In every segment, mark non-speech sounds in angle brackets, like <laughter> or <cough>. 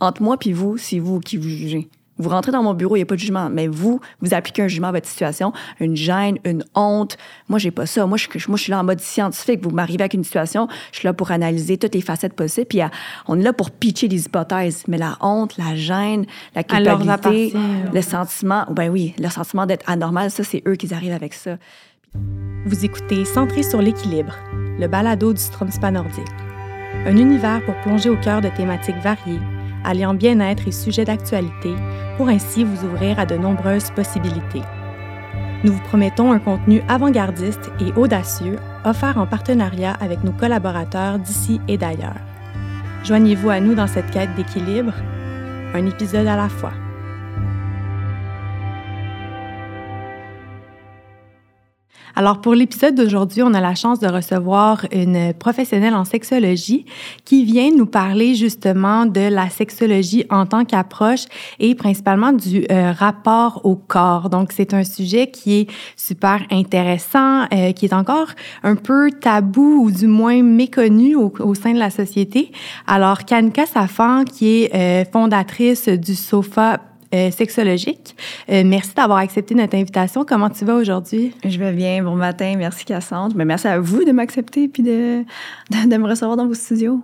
Entre moi puis vous, c'est vous qui vous jugez. Vous rentrez dans mon bureau, il n'y a pas de jugement, mais vous, vous appliquez un jugement à votre situation, une gêne, une honte. Moi, j'ai pas ça. Moi, je, moi, je suis là en mode scientifique. Vous m'arrivez avec une situation, je suis là pour analyser toutes les facettes possibles. Puis on est là pour pitcher des hypothèses. Mais la honte, la gêne, la culpabilité, le sentiment, ben oui, le sentiment d'être anormal, ça, c'est eux qui arrivent avec ça. Vous écoutez Centré sur l'équilibre, le balado du Stromspa nordique. Un univers pour plonger au cœur de thématiques variées alliant bien-être et sujets d'actualité, pour ainsi vous ouvrir à de nombreuses possibilités. Nous vous promettons un contenu avant-gardiste et audacieux offert en partenariat avec nos collaborateurs d'ici et d'ailleurs. Joignez-vous à nous dans cette quête d'équilibre, un épisode à la fois. Alors, pour l'épisode d'aujourd'hui, on a la chance de recevoir une professionnelle en sexologie qui vient nous parler justement de la sexologie en tant qu'approche et principalement du euh, rapport au corps. Donc, c'est un sujet qui est super intéressant, euh, qui est encore un peu tabou ou du moins méconnu au, au sein de la société. Alors, Kanka Safan, qui est euh, fondatrice du SOFA euh. Euh, merci d'avoir accepté notre invitation. Comment tu vas aujourd'hui? Je vais bien. Bon matin. Merci, Cassandre. Mais merci à vous de m'accepter puis de, de, me recevoir dans vos studios.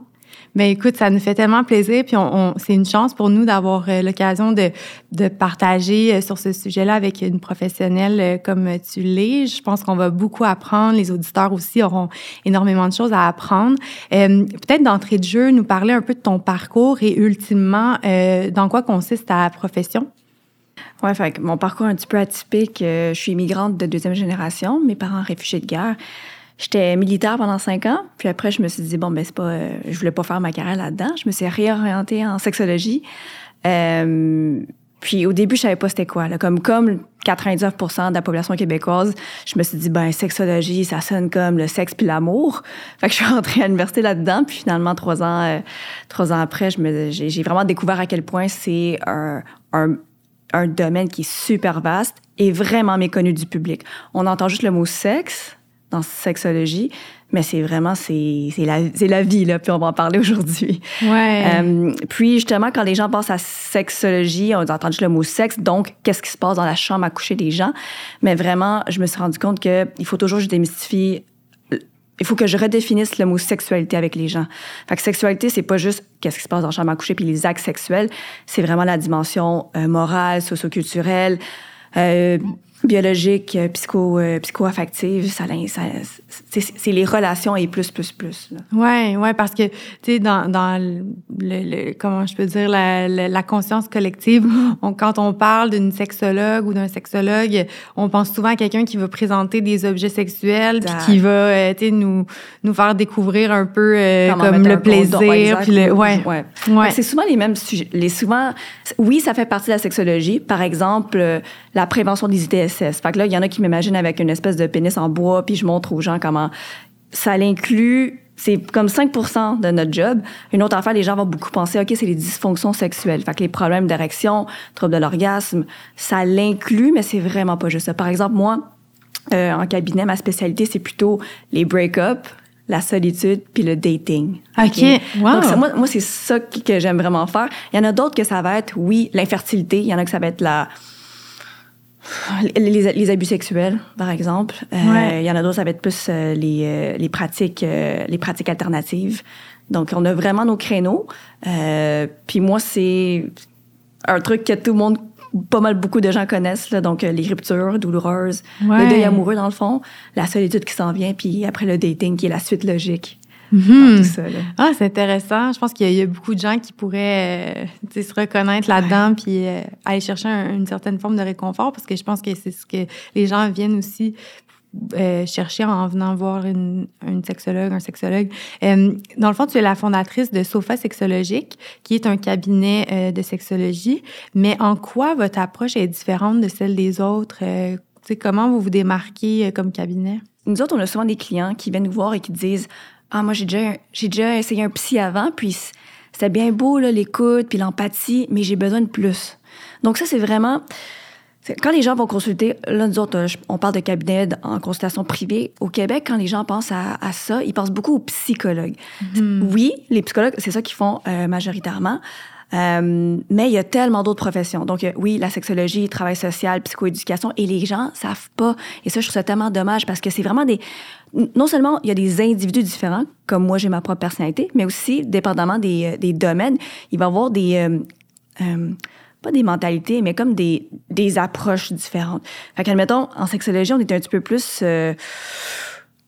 Ben écoute, ça nous fait tellement plaisir, puis c'est une chance pour nous d'avoir euh, l'occasion de, de partager euh, sur ce sujet-là avec une professionnelle euh, comme tu l'es. Je pense qu'on va beaucoup apprendre. Les auditeurs aussi auront énormément de choses à apprendre. Peut-être d'entrée de jeu, nous parler un peu de ton parcours et ultimement dans quoi consiste ta profession? Oui, fait mon parcours est un petit peu atypique. Je suis immigrante de deuxième génération, mes parents réfugiés de guerre. J'étais militaire pendant cinq ans, puis après, je me suis dit, bon, ben, c'est pas, euh, je voulais pas faire ma carrière là-dedans. Je me suis réorientée en sexologie. Euh, puis au début, je savais pas c'était quoi. Là. Comme, comme 99 de la population québécoise, je me suis dit, ben, sexologie, ça sonne comme le sexe puis l'amour. <laughs> Fait que je suis rentrée à l'université là-dedans. Puis finalement, trois ans, euh, trois ans après, j'ai vraiment découvert à quel point c'est un, un, un domaine qui est super vaste et vraiment méconnu du public. On entend juste le mot sexe, dans sexologie, mais c'est vraiment c'est la la vie là, puis on va en parler <laughs> aujourd'hui. Ouais. Euh, puis justement quand les gens pensent à sexologie, on entend juste le mot sexe, donc qu'est-ce qui se passe dans la chambre à coucher des gens, mais vraiment je me suis rendu compte que il faut toujours que je démystifie il faut que je redéfinisse le mot sexualité avec les gens. Fait que sexualité, c'est pas juste qu'est-ce qui se passe dans la chambre à coucher puis les actes sexuels, c'est vraiment la dimension euh, morale, socioculturelle, euh, biologique, euh, psycho, euh, psycho-affective, ça, ça c'est les relations et plus, plus, plus. Là. Ouais, ouais, parce que, tu sais, dans, dans le, le, comment je peux dire, la, la, conscience collective, <laughs> on, quand on parle d'une sexologue ou d'un sexologue, on pense souvent à quelqu'un qui va présenter des objets sexuels, puis qui va, euh, tu sais, nous, nous faire découvrir un peu euh, comme le plaisir, puis le, ouais. ouais. ouais. C'est souvent les mêmes sujets. Les souvent, oui, ça fait partie de la sexologie. Par exemple, la prévention des Fait que là, il y en a qui m'imaginent avec une espèce de pénis en bois, puis je montre aux gens comment ça l'inclut c'est comme 5 de notre job. Une autre affaire, les gens vont beaucoup penser, OK, c'est les dysfonctions sexuelles. Fait que les problèmes d'érection, troubles de l'orgasme, ça l'inclut, mais c'est vraiment pas juste ça. Par exemple, moi, euh, en cabinet, ma spécialité, c'est plutôt les break-up, la solitude puis le dating. OK. Wow. Donc, moi, moi c'est ça que j'aime vraiment faire. Il y en a d'autres que ça va être, oui, l'infertilité. Il y en a que ça va être la les, les, abus sexuels, par exemple. Euh, il y en a d'autres, ça va être plus euh, les, euh, les, pratiques, les pratiques alternatives. Donc, on a vraiment nos créneaux. puis moi, c'est un truc que tout le monde, pas mal beaucoup de gens connaissent. Là, donc, les ruptures douloureuses, le deuil amoureux, dans le fond, la solitude qui s'en vient, puis après le dating, qui est la suite logique. Mhm. Ah, c'est intéressant. Je pense qu'il y, a beaucoup de gens qui pourraient euh, se reconnaître là-dedans puis euh, aller chercher une certaine forme de réconfort parce que je pense que c'est ce que les gens viennent aussi euh, chercher en venant voir une, une sexologue, un sexologue. dans le fond, tu es la fondatrice de Sofa Sexologique, qui est un cabinet de sexologie. Mais en quoi votre approche est différente de celle des autres? comment vous vous démarquez comme cabinet? Nous autres, on a souvent des clients qui viennent nous voir et qui disent ah, moi, j'ai déjà, j'ai déjà essayé un psy avant, puis c'était bien beau, l'écoute, puis l'empathie, mais j'ai besoin de plus. Donc, ça, c'est vraiment. Quand les gens vont consulter, là, nous autres, on parle de cabinet en consultation privée. Au Québec, quand les gens pensent à, ça, ils pensent beaucoup aux psychologues. Mm-hmm. Oui, les psychologues, c'est ça qu'ils font euh, majoritairement. Euh, mais il y a tellement d'autres professions. Donc, euh, oui, la sexologie, travail social, psychoéducation, et les gens savent pas. Et ça, je trouve ça tellement dommage parce que c'est vraiment des... Non seulement il y a des individus différents, comme moi, j'ai ma propre personnalité, mais aussi, dépendamment des, des domaines, il va y avoir des... pas des mentalités, mais comme des, des approches différentes. Fait qu'admettons, en sexologie, on est un petit peu plus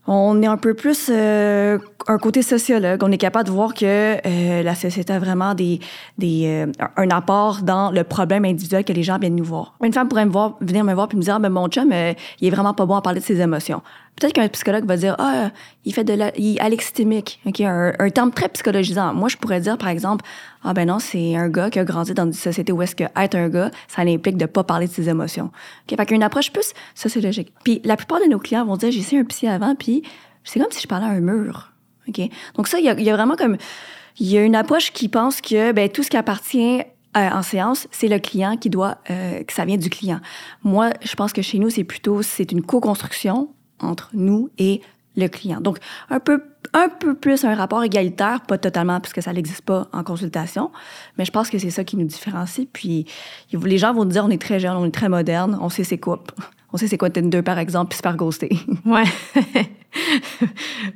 on est un peu plus euh, un côté sociologue. On est capable de voir que euh, la société a vraiment des, des, euh, un apport dans le problème individuel que les gens viennent nous voir. Une femme pourrait venir me voir puis me dire, ah, ben, mon chum, il est vraiment pas bon à parler de ses émotions. Peut-être qu'un psychologue va dire, ah, il fait de la, il alexithymique, ok, un, un terme très psychologisant. Moi, je pourrais dire, par exemple, ah ben non, c'est un gars qui a grandi dans une société où est-ce que être un gars, ça implique de pas parler de ses émotions. Ok, fait qu'une approche plus sociologique. Puis la plupart de nos clients vont dire, j'ai essayé un psy avant, puis c'est comme si je parlais à un mur. Ok, donc ça, il y a, y a, vraiment comme, il y a une approche qui pense que ben tout ce qui appartient euh, en séance, c'est le client qui doit, euh, que ça vient du client. Moi, je pense que chez nous, c'est plutôt, c'est une co-construction entre nous et le client. Donc, un peu, un peu plus un rapport égalitaire, pas totalement, puisque ça n'existe pas en consultation, mais je pense que c'est ça qui nous différencie. Puis, les gens vont dire, on est très jeune, on est très moderne, on sait c'est quoi. On sait c'est quoi Tinder, par exemple, puis se faire ghoster. <laughs> Ouais.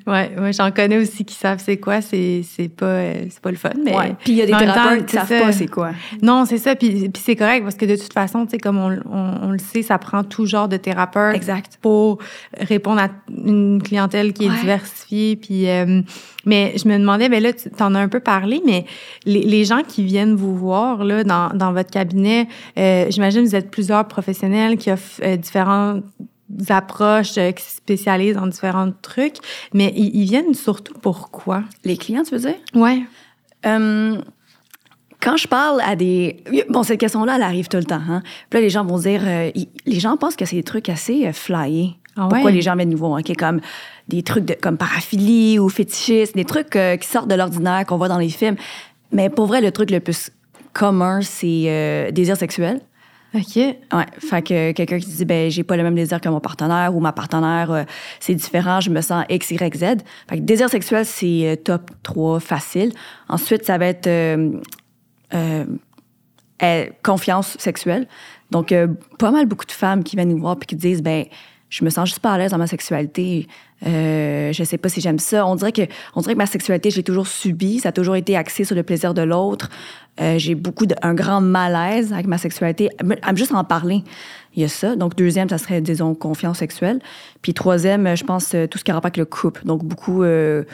ouais, ouais j'en connais aussi qui savent c'est quoi, c'est, c'est pas euh, c'est pas le fun mais puis il y a des thérapeutes qui savent pas c'est quoi. Non, c'est ça puis, puis c'est correct parce que de toute façon, tu sais comme on, on, le sait, ça prend tout genre de thérapeute exact. pour répondre à une clientèle qui est diversifiée puis euh, mais je me demandais ben là tu en as un peu parlé mais les, les gens qui viennent vous voir là dans, dans votre cabinet, euh, j'imagine vous êtes plusieurs professionnels qui offrent différents approches euh, qui se spécialisent en différents trucs, mais ils, viennent surtout pourquoi? Les clients, tu veux dire? Ouais. Euh, quand je parle à des... Bon, cette question-là, elle arrive tout le temps. Hein? Puis là, les gens vont dire... Euh, les gens pensent que c'est des trucs assez flyés. Ah pourquoi les gens viennent nous voir? Comme des trucs de, comme paraphilie ou fétichisme, des trucs qui sortent de l'ordinaire qu'on voit dans les films. Mais pour vrai, le truc le plus commun, c'est désir sexuel. OK. Ouais. Fait que quelqu'un qui dit, ben, j'ai pas le même désir que mon partenaire ou ma partenaire, euh, c'est différent, je me sens X, Y, Z. Fait que désir sexuel, c'est euh, top 3 facile. Ensuite, ça va être euh, confiance sexuelle. Donc, pas mal beaucoup de femmes qui viennent nous voir puis qui disent, ben, je me sens juste pas à l'aise dans ma sexualité. Euh, je sais pas si j'aime ça. On dirait que, on dirait que ma sexualité, je l'ai toujours subie. Ça a toujours été axé sur le plaisir de l'autre. Euh, j'ai beaucoup de, un grand malaise avec ma sexualité. À juste en parler, il y a ça. Donc, deuxième, ça serait, disons, confiance sexuelle. Puis troisième, je pense, euh, tout ce qui a rapport avec le couple. Donc, beaucoup euh,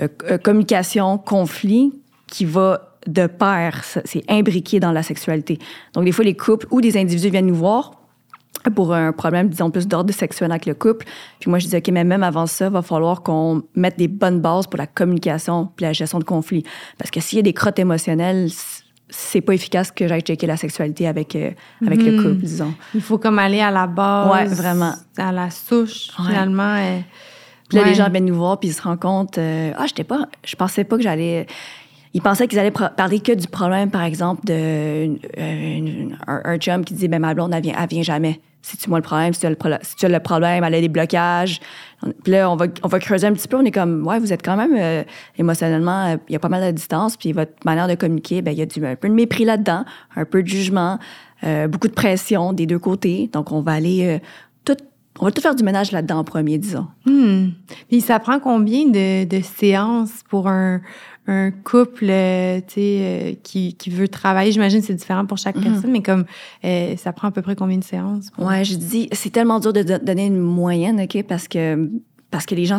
euh, communication, conflit qui va de pair. C'est imbriqué dans la sexualité. Donc, des fois, les couples ou des individus viennent nous voir pour un problème, disons, plus d'ordre sexuel avec le couple. Puis moi, je disais, OK, mais même avant ça, il va falloir qu'on mette des bonnes bases pour la communication puis la gestion de conflits. Parce que s'il y a des crottes émotionnelles, c'est pas efficace que j'aille checker la sexualité avec, euh, avec le mhm. couple, disons. Il faut comme aller à la base. Ouais, vraiment. À la souche, finalement. Et... Puis là, les gens viennent nous voir, puis ils se rendent compte, euh, ah, j'étais pas, je pensais pas que j'allais ils pensaient qu'ils allaient parler que du problème, par exemple, de un, chum qui dit ben ma blonde, elle vient, elle vient jamais. Si tu moi le problème, si tu, as le, problème, elle a des blocages. Puis là, on va, on va creuser un petit peu. On est comme, ouais, vous êtes quand même euh, émotionnellement, euh, il y a pas mal de distance. Puis votre manière de communiquer, ben il y a un peu de mépris là-dedans, un peu de jugement, euh, beaucoup de pression des deux côtés. Donc, on va aller tout on va tout faire du ménage là-dedans en premier, disons. Hmm. Puis ça prend combien de séances pour un, un couple euh, euh, qui, qui, veut travailler, j'imagine c'est différent pour chaque mhm. personne, mais comme euh, ça prend à peu près combien de séances? Ouais, je dis, c'est tellement dur de donner une moyenne, OK, parce que, parce que les gens.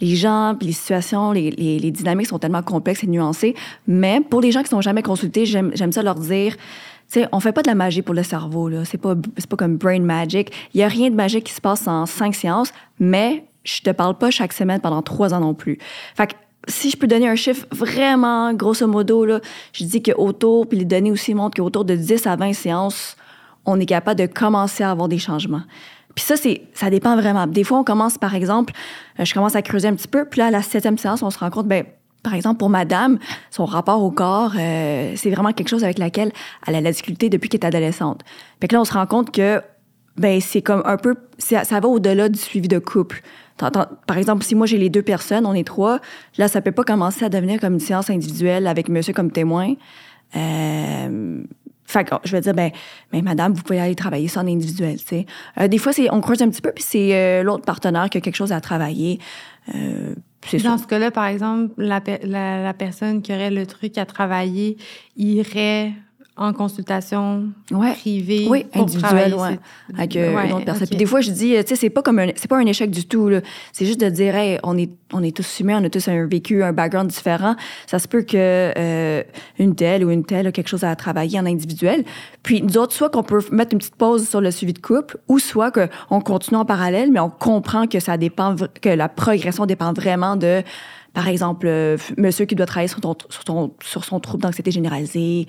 Les gens, puis les situations, les, les, dynamiques sont tellement complexes et nuancées. Mais pour les gens qui sont jamais consultés, j'aime ça leur dire, tu sais, on fait pas de la magie pour le cerveau, là. C'est pas, c'est pas comme brain magic. Il y a rien de magique qui se passe en cinq séances, mais je te parle pas chaque semaine pendant trois ans non plus. Fait que si je peux donner un chiffre vraiment grosso modo, là, je dis qu'autour, puis les données aussi montrent qu'autour de 10 à 20 séances, on est capable de commencer à avoir des changements. Puis ça, c'est, ça dépend vraiment. Des fois, on commence, par exemple, euh, je commence à creuser un petit peu, puis là, à la septième séance, on se rend compte, ben, par exemple, pour madame, son rapport au corps, euh, c'est vraiment quelque chose avec laquelle elle a la difficulté depuis qu'elle est adolescente. Fait que là, on se rend compte que, ben, c'est comme un peu, ça va au-delà du suivi de couple. Par exemple, si moi j'ai les deux personnes, on est trois, là, ça peut pas commencer à devenir comme une séance individuelle avec monsieur comme témoin. Euh, fait que je vais dire, ben, ben, madame, vous pouvez aller travailler ça en individuel, tu sais. Euh, des fois, c'est, on creuse un petit peu, puis c'est euh, l'autre partenaire qui a quelque chose à travailler. Euh, c'est Dans ça. ce cas-là, par exemple, la, la personne qui aurait le truc à travailler irait en consultation Ouais. privée Oui, pour individuel, travailler ouais. Avec euh, Ouais, une autre personne. Puis des fois, je dis, euh, tu sais, c'est pas comme un, c'est pas un échec du tout. C'est juste de dire, hey, on est, on est tous humains, on a tous un vécu, un background différent. Ça se peut que euh, une telle ou une telle a quelque chose à travailler en individuel. Puis nous autres, soit qu'on peut mettre une petite pause sur le suivi de couple, ou soit qu'on continue en parallèle, mais on comprend que ça dépend, que la progression dépend vraiment de, par exemple, euh, monsieur qui doit travailler sur, ton- sur, ton- sur son trouble d'anxiété généralisée,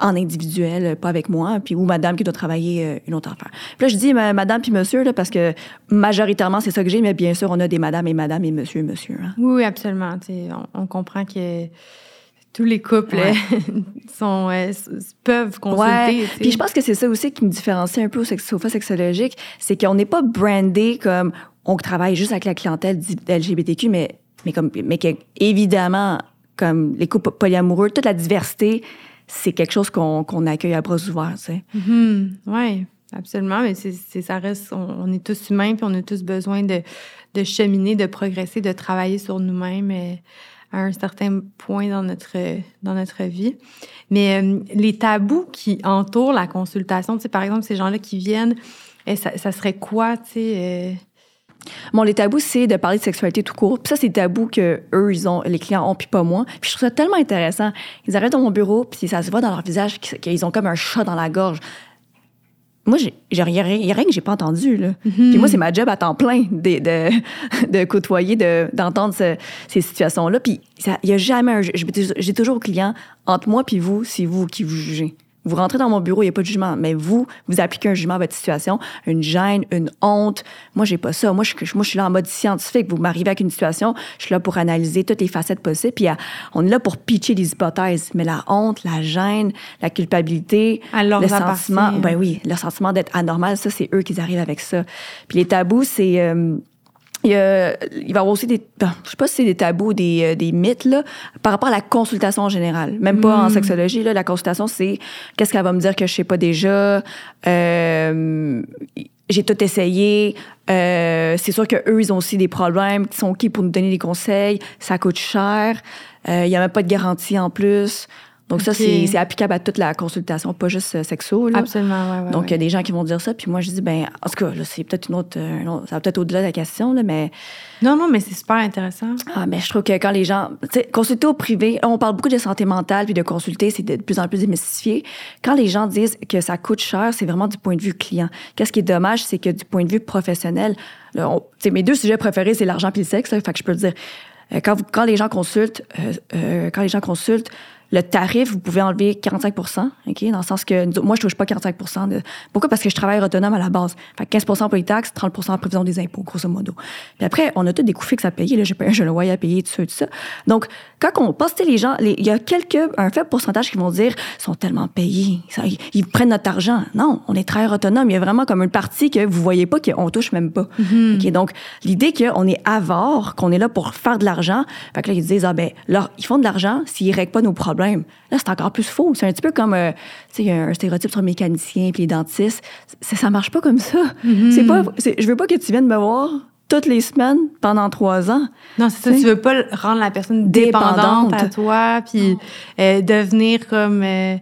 en individuel, pas avec moi, puis ou madame qui doit travailler euh, une autre affaire. Puis là, je dis ma- madame puis monsieur, là, parce que majoritairement, c'est ça que j'ai, mais bien sûr, on a des madame et madame et monsieur et monsieur. hein. Oui, oui, absolument. On, on comprend que tous les couples Ouais. <laughs> sont, euh, peuvent consulter. Ouais. Puis je pense que c'est ça aussi qui me différencie un peu au sofa sexologique, c'est qu'on n'est pas brandé comme on travaille juste avec la clientèle LGBTQ, mais mais comme mais que évidemment comme les couples polyamoureux, toute la diversité, c'est quelque chose qu'on accueille à bras ouverts, sais. oui, absolument. Mais c'est, ça reste, on, est tous humains, puis on a tous besoin de, de cheminer, de progresser, de travailler sur nous-mêmes euh, à un certain point dans notre, dans notre vie. Mais euh, les tabous qui entourent la consultation, tu sais, par exemple, ces gens-là qui viennent, ça, ça serait quoi, tu sais? euh, Bon, les tabous, c'est de parler de sexualité tout court. Puis ça, c'est tabou que eux, ils ont, les clients ont, puis pas moi. Puis je trouve ça tellement intéressant. Ils arrivent dans mon bureau, puis ça se voit dans leur visage qu'ils ont comme un chat dans la gorge. Moi, il y a rien que j'ai pas entendu, là. Puis moi, c'est ma job à temps plein de, de, <laughs> de côtoyer, de- d'entendre ce- ces situations-là. Puis il y a jamais un... J'ai toujours au client, entre moi puis vous, c'est vous qui vous jugez. Vous rentrez dans mon bureau, il n'y a pas de jugement. Mais vous, vous appliquez un jugement à votre situation, une gêne, une honte. Moi, j'ai pas ça. Moi, je, moi, je suis là en mode scientifique. Vous m'arrivez avec une situation, je suis là pour analyser toutes les facettes possibles. Puis à- on est là pour pitcher des hypothèses. Mais la honte, la gêne, la culpabilité, leur le sentiment, ben oui, le sentiment d'être anormal, ça, c'est eux qui arrivent avec ça. Puis les tabous, c'est... euh, il, y a- il va y avoir aussi des, ben, je sais pas si c'est des tabous, ou des, euh, des mythes, là, par rapport à la consultation en général. Même pas en sexologie, là, la consultation, c'est qu'est-ce qu'elle va me dire que je sais pas déjà, euh, j'ai tout essayé, euh, c'est sûr qu'eux, ils ont aussi des problèmes, qui sont qui pour nous donner des conseils, ça coûte cher, euh, il y a même pas de garantie en plus. Donc ça, c'est applicable à toute la consultation, pas juste euh, sexo, là. Absolument, ouais, ouais, Donc, il y a des gens qui vont dire ça, puis moi, je dis, ben, en tout cas, c'est peut-être une autre, euh, une autre- ça va peut-être au-delà de la question, là, mais, Non, non, mais c'est super intéressant. ah, mais je trouve que quand les gens, tu sais, consulter au privé, on parle beaucoup de santé mentale, puis de consulter, c'est de plus en plus démystifié. Quand les gens disent que ça coûte cher, c'est vraiment du point de vue client. Qu'est-ce qui est dommage, c'est que du point de vue professionnel, là, on- mes deux sujets préférés, c'est l'argent puis le sexe, là, fait que je peux le dire. Euh, Quand, vous- quand les gens consultent, euh, euh, quand les gens consultent, le tarif, vous pouvez enlever 45 OK? Dans le sens que nous- moi, je touche pas 45 de... Pourquoi? Parce que je travaille autonome à la base. Fait que 15% pour les taxes, 30% en prévision des impôts, grosso modo. Puis après, on a tous des coûts fixes à payer. Là, j'ai payé un voyais à payer, tout ça, tout ça. Donc, quand on passe, les gens, il y a quelques, un faible pourcentage qui vont dire, ils sont tellement payés, ça, ils, ils prennent notre argent. Non, on est travailleur autonome. Il y a vraiment comme une partie que vous voyez pas qu'on touche même pas. OK? Donc, l'idée qu'on est avare, qu'on est là pour faire de l'argent, fait que là, ils disent, ah ben, là, ils font de l'argent s'ils règlent pas nos problèmes. Là, c'est encore plus faux. C'est un petit peu comme, euh, sais, un stéréotype sur les mécaniciens puis les dentistes. Ça, ça marche pas comme ça. C'est pas, c'est- je veux pas que tu viennes me voir toutes les semaines pendant trois ans. Non, c'est ça. Tu veux pas rendre la personne dépendante, Dépendante. à toi, puis euh, devenir comme euh,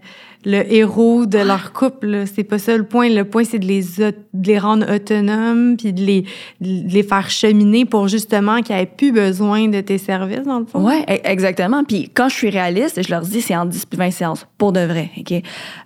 le héros de leur couple. C'est pas ça le point. Le point, c'est de les, de les rendre autonomes, puis de les, de les faire cheminer pour justement qu'ils aient plus besoin de tes services, dans le fond. Ouais, e- exactement. Puis quand je suis réaliste, je leur dis c'est en 10 puis 20 séances, pour de vrai. OK?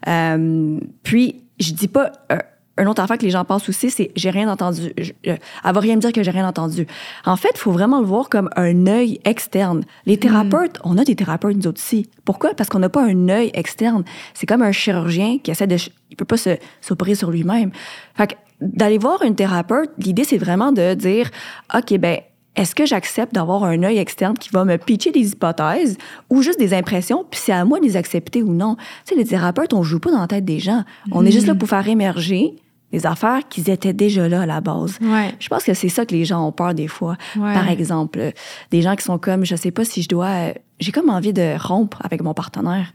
Euh, puis, je dis pas. Euh, un autre affaire que les gens pensent aussi, c'est j'ai rien entendu. Je- euh, elle va rien me dire que j'ai rien entendu. En fait, il faut vraiment le voir comme un œil externe. Les thérapeutes, on a des thérapeutes nous aussi. Pourquoi? Parce qu'on n'a pas un œil externe. C'est comme un chirurgien qui essaie de... Il peut pas s'opérer sur lui-même. Fait que d'aller voir une thérapeute, l'idée, c'est vraiment de dire, OK, ben est-ce que j'accepte d'avoir un œil externe qui va me pitcher des hypothèses ou juste des impressions, puis c'est à moi de les accepter ou non? Tu sais, les thérapeutes, on joue pas dans la tête des gens. On est juste là pour faire émerger des affaires qui étaient déjà là à la base. Ouais. Je pense que c'est ça que les gens ont peur des fois. Ouais. Par exemple, des gens qui sont comme, je sais pas si je dois... J'ai comme envie de rompre avec mon partenaire.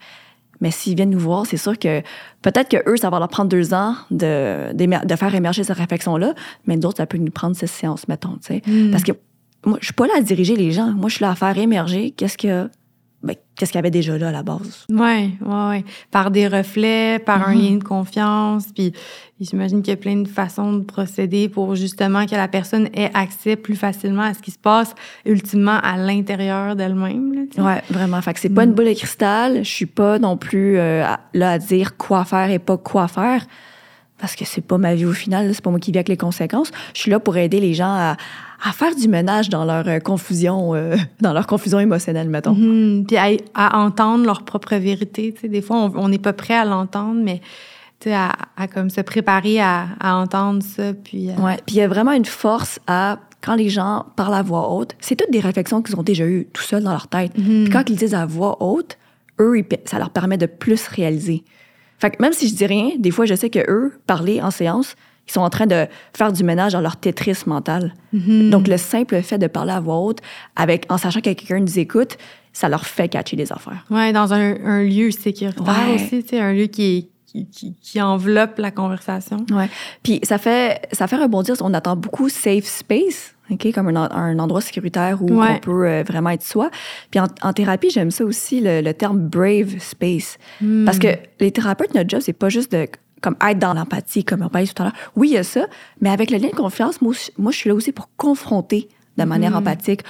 Mais s'ils viennent nous voir, c'est sûr que peut-être que eux, ça va leur prendre deux ans de, de faire émerger cette réflexion-là, mais d'autres, ça peut nous prendre cette séance, mettons. Mm. Parce que moi, je suis pas là à diriger les gens. Moi, je suis là à faire émerger qu'est-ce que ben, qu'est-ce qu'il y avait déjà là à la base? Oui, oui, oui. Par des reflets, par un mhm. lien de confiance. Puis j'imagine qu'il y a plein de façons de procéder pour justement que la personne ait accès plus facilement à ce qui se passe ultimement à l'intérieur d'elle-même. Oui, vraiment. Fait que c'est pas une mm. boule de cristal. Je suis pas non plus euh, là à dire quoi faire et pas quoi faire. Parce que c'est pas ma vie au final, c'est pas moi qui vis avec les conséquences. Je suis là pour aider les gens à, à faire du ménage dans leur euh, confusion, euh, <laughs> dans leur confusion émotionnelle, mettons. Mm-hmm. Puis à, entendre leur propre vérité. Tu sais, des fois, on n'est pas prêt à l'entendre, mais à, à, comme se préparer à, à entendre ça. Puis, euh, ouais. Puis il y a vraiment une force à quand les gens parlent à voix haute, c'est toutes des réflexions qu'ils ont déjà eues tout seuls dans leur tête. Mm-hmm. Puis quand ils disent à voix haute, eux, ça leur permet de plus réaliser. Fait que même si je dis rien, des fois, je sais que eux, parler en séance, ils sont en train de faire du ménage dans leur Tetris mental. Mhm. Donc, le simple fait de parler à voix haute, avec, en sachant que quelqu'un nous écoute, ça leur fait catcher des affaires. Oui, dans un, lieu sécuritaire aussi, un lieu qui, qui, qui, enveloppe la conversation. Oui. Puis ça fait, ça fait rebondir, on attend beaucoup safe space, OK, comme un, endroit sécuritaire où on peut euh, vraiment être soi. Puis en, thérapie, j'aime ça aussi, le, terme brave space. Hmm. Parce que les thérapeutes, notre job, c'est pas juste de comme être dans l'empathie, comme on parlait tout à l'heure. Oui, il y a ça, mais avec le lien de confiance, moi, moi je suis là aussi pour confronter de manière mm-hmm. empathique.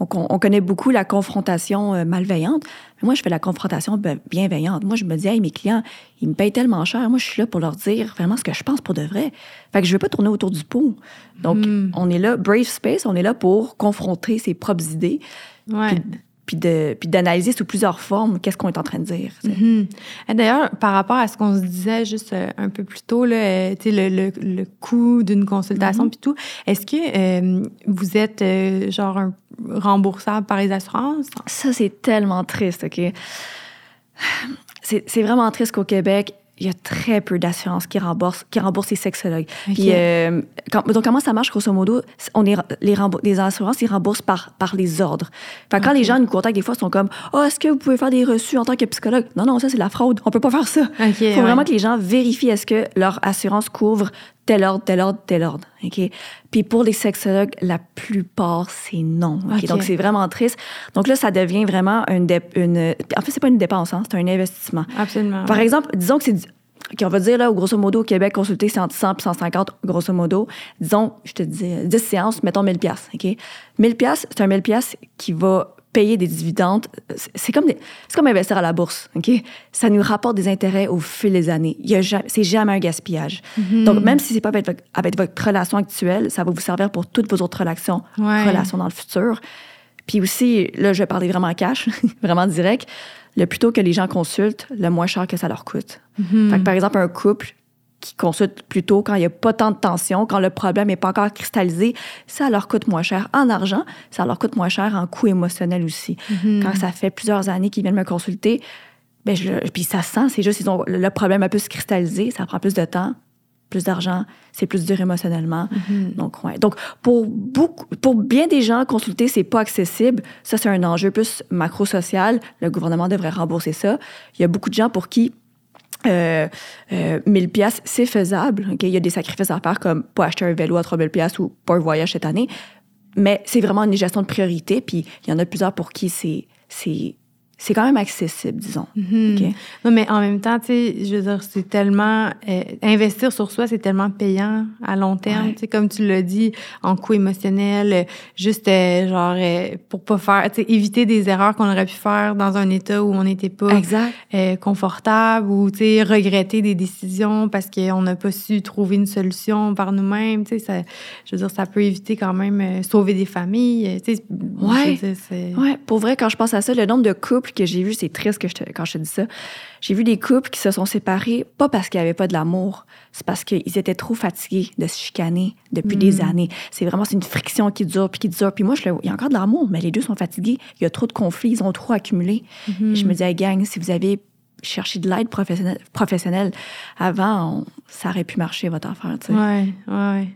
On, on, connaît beaucoup la confrontation euh, malveillante, mais moi, je fais la confrontation bienveillante. Moi, je me dis, hey, mes clients, ils me payent tellement cher. Moi, je suis là pour leur dire vraiment ce que je pense pour de vrai. Fait que je ne veux pas tourner autour du pot. Donc, mm. on est là, Brave Space, on est là pour confronter ses propres idées. Ouais puis de puis d'analyser sous plusieurs formes qu'est-ce qu'on est en train de dire. Mm-hmm. D'ailleurs, par rapport à ce qu'on se disait juste euh, un peu plus tôt, là, euh, le, le, le coût d'une consultation mm-hmm. puis tout, est-ce que euh, vous êtes genre remboursable par les assurances? Ça, c'est tellement triste, OK? C'est vraiment triste qu'au Québec, il y a très peu d'assurances qui remboursent, qui remboursent les sexologues. Puis, euh, donc, comment ça marche, grosso modo? On est, les, les assurances, ils remboursent par, par les ordres. Fait quand les gens nous contactent, des fois, ils sont comme « oh, est-ce que vous pouvez faire des reçus en tant que psychologue? » Non, non, ça, c'est la fraude. On peut pas faire ça. Il faut vraiment que les gens vérifient est-ce que leur assurance couvre tel ordre, tel ordre, tel ordre. OK? Puis pour les sexologues, la plupart, c'est non. Donc, c'est vraiment triste. Donc là, ça devient vraiment une... une en fait, c'est pas une dépense, hein, c'est un investissement. Absolument. Par exemple, disons que c'est... on va dire, là, grosso modo, au Québec, consulter, c'est entre 100 et 150, grosso modo. Disons, je te dis, 10 séances, mettons 1000 pièces OK? 1000 pièces, c'est un 1000 pièces qui va payer des dividendes, c'est comme, comme investir à la bourse, OK? Ça nous rapporte des intérêts au fil des années. C'est jamais un gaspillage. Mm-hmm. Donc, même si c'est pas avec votre, avec votre, relation actuelle, ça va vous servir pour toutes vos autres relations, relations dans le futur. Puis aussi, là, je vais parler vraiment cash, <laughs> vraiment direct. Le plus tôt que les gens consultent, le moins cher que ça leur coûte. Mm-hmm. Fait que, par exemple, un couple qui consultent plutôt quand il n'y a pas tant de tension, quand le problème n'est pas encore cristallisé, ça leur coûte moins cher en argent, ça leur coûte moins cher en coût émotionnel aussi. Mm-hmm. Quand ça fait plusieurs années qu'ils viennent me consulter, ben je, puis ça sent, c'est juste ils ont le problème un peu se cristalliser, ça prend plus de temps, plus d'argent, c'est plus dur émotionnellement. Mm-hmm. Donc ouais. Donc pour beaucoup pour bien des gens consulter c'est pas accessible, ça c'est un enjeu plus macro-social, le gouvernement devrait rembourser ça. Il y a beaucoup de gens pour qui euh, 1000 euh, pièces, c'est faisable. Il y a des sacrifices à faire comme pas acheter un vélo à 3000 pièces ou pas un voyage cette année. Mais c'est vraiment une gestion de priorité. Puis il y en a plusieurs pour qui c'est c'est quand même accessible, disons. Mhm. Non, mais en même temps, tu sais, je veux dire, c'est tellement... Euh, investir sur soi, c'est tellement payant à long terme, tu sais, comme tu l'as dit, en coût émotionnel, euh, juste, euh, genre, pour pas faire... Tu sais, éviter des erreurs qu'on aurait pu faire dans un état où on n'était pas confortable ou, tu sais, regretter des décisions parce qu'on n'a pas su trouver une solution par nous-mêmes, tu sais, ça, je veux dire, ça peut éviter quand même sauver des familles, tu sais. Ouais. ouais, pour vrai, quand je pense à ça, le nombre de couples que j'ai vu, c'est triste que je quand je te dis ça. J'ai vu des couples qui se sont séparés, pas parce qu'il n'y avait pas de l'amour, c'est parce qu'ils étaient trop fatigués de se chicaner depuis des hmm. années. C'est vraiment une friction qui dure, puis qui dure. Puis moi, je, il y a encore de l'amour, mais les deux sont fatigués. Il y a trop de conflits, ils ont trop accumulé. Hmm. je me dis, hey, gang, si vous avez cherché de l'aide professionnelle, professionnelle avant, ça aurait pu marcher, votre affaire. Tu sais. Ouais, ouais.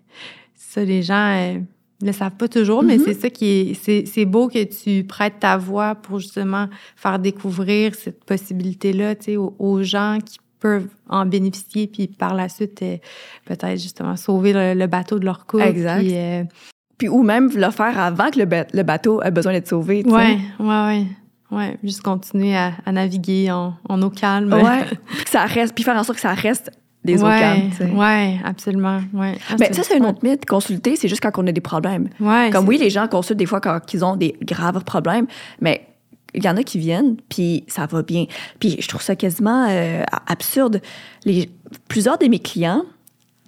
Ça, les gens... Le savent pas toujours, mais Mhm. c'est ça qui est. c'est- C'est beau que tu prêtes ta voix pour justement faire découvrir cette possibilité-là, tu sais, aux, aux gens qui peuvent en bénéficier, puis par la suite, euh, peut-être justement sauver le, le bateau de leur couple. Exact. puis, euh, Puis, ou même le faire avant que le, ba- le bateau ait besoin d'être sauvé. tu sais. ouais, ouais, ouais. Ouais, juste continuer à, à naviguer en, en eau calme. Ouais. <laughs> puis que ça reste, puis faire en sorte que ça reste des ouais, ouais, absolument. Ouais. Ah, Mais ça, c'est un autre mythe. Consulter, c'est juste quand on a des problèmes. Ouais, Comme oui, les gens consultent des fois quand ils ont des graves problèmes, mais il y en a qui viennent, puis ça va bien. Puis je trouve ça quasiment euh, absurde. Les, plusieurs de mes clients,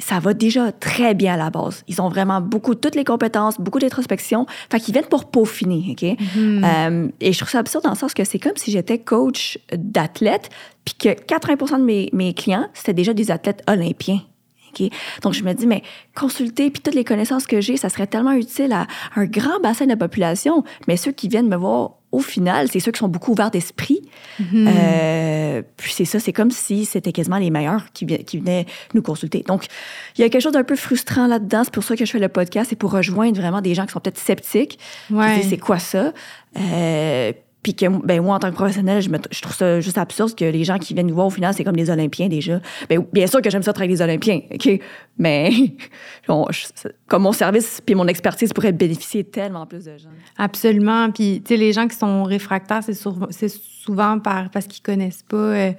ça va déjà très bien à la base. Ils ont vraiment beaucoup, toutes les compétences, beaucoup d'introspection. Fait qu'ils viennent pour peaufiner, OK? Mhm. Euh, et je trouve ça absurde dans le sens que c'est comme si j'étais coach d'athlète, puis que 80% de mes, mes clients, c'était déjà des athlètes olympiens. OK? Donc, je me dis, mais consulter, puis toutes les connaissances que j'ai, ça serait tellement utile à un grand bassin de la population. Mais ceux qui viennent me voir, au final, c'est ceux qui sont beaucoup ouverts d'esprit. Mhm. Euh, puis c'est ça, c'est comme si c'était quasiment les meilleurs qui, qui venaient nous consulter. Donc, il y a quelque chose d'un peu frustrant là-dedans. C'est pour ça que je fais le podcast, c'est pour rejoindre vraiment des gens qui sont peut-être sceptiques. Ouais. c'est quoi ça? Euh, puis que ben, moi, en tant que professionnel, je, me- je trouve ça juste absurde que les gens qui viennent nous voir au final, c'est comme des Olympiens déjà. Ben, bien sûr que j'aime ça travailler avec des Olympiens, OK? Mais <laughs> on- je- comme mon service puis mon expertise pourrait bénéficier tellement plus de gens. Absolument. Puis, tu sais, les gens qui sont réfractaires, c'est souvent, c'est souvent par, parce qu'ils connaissent pas euh,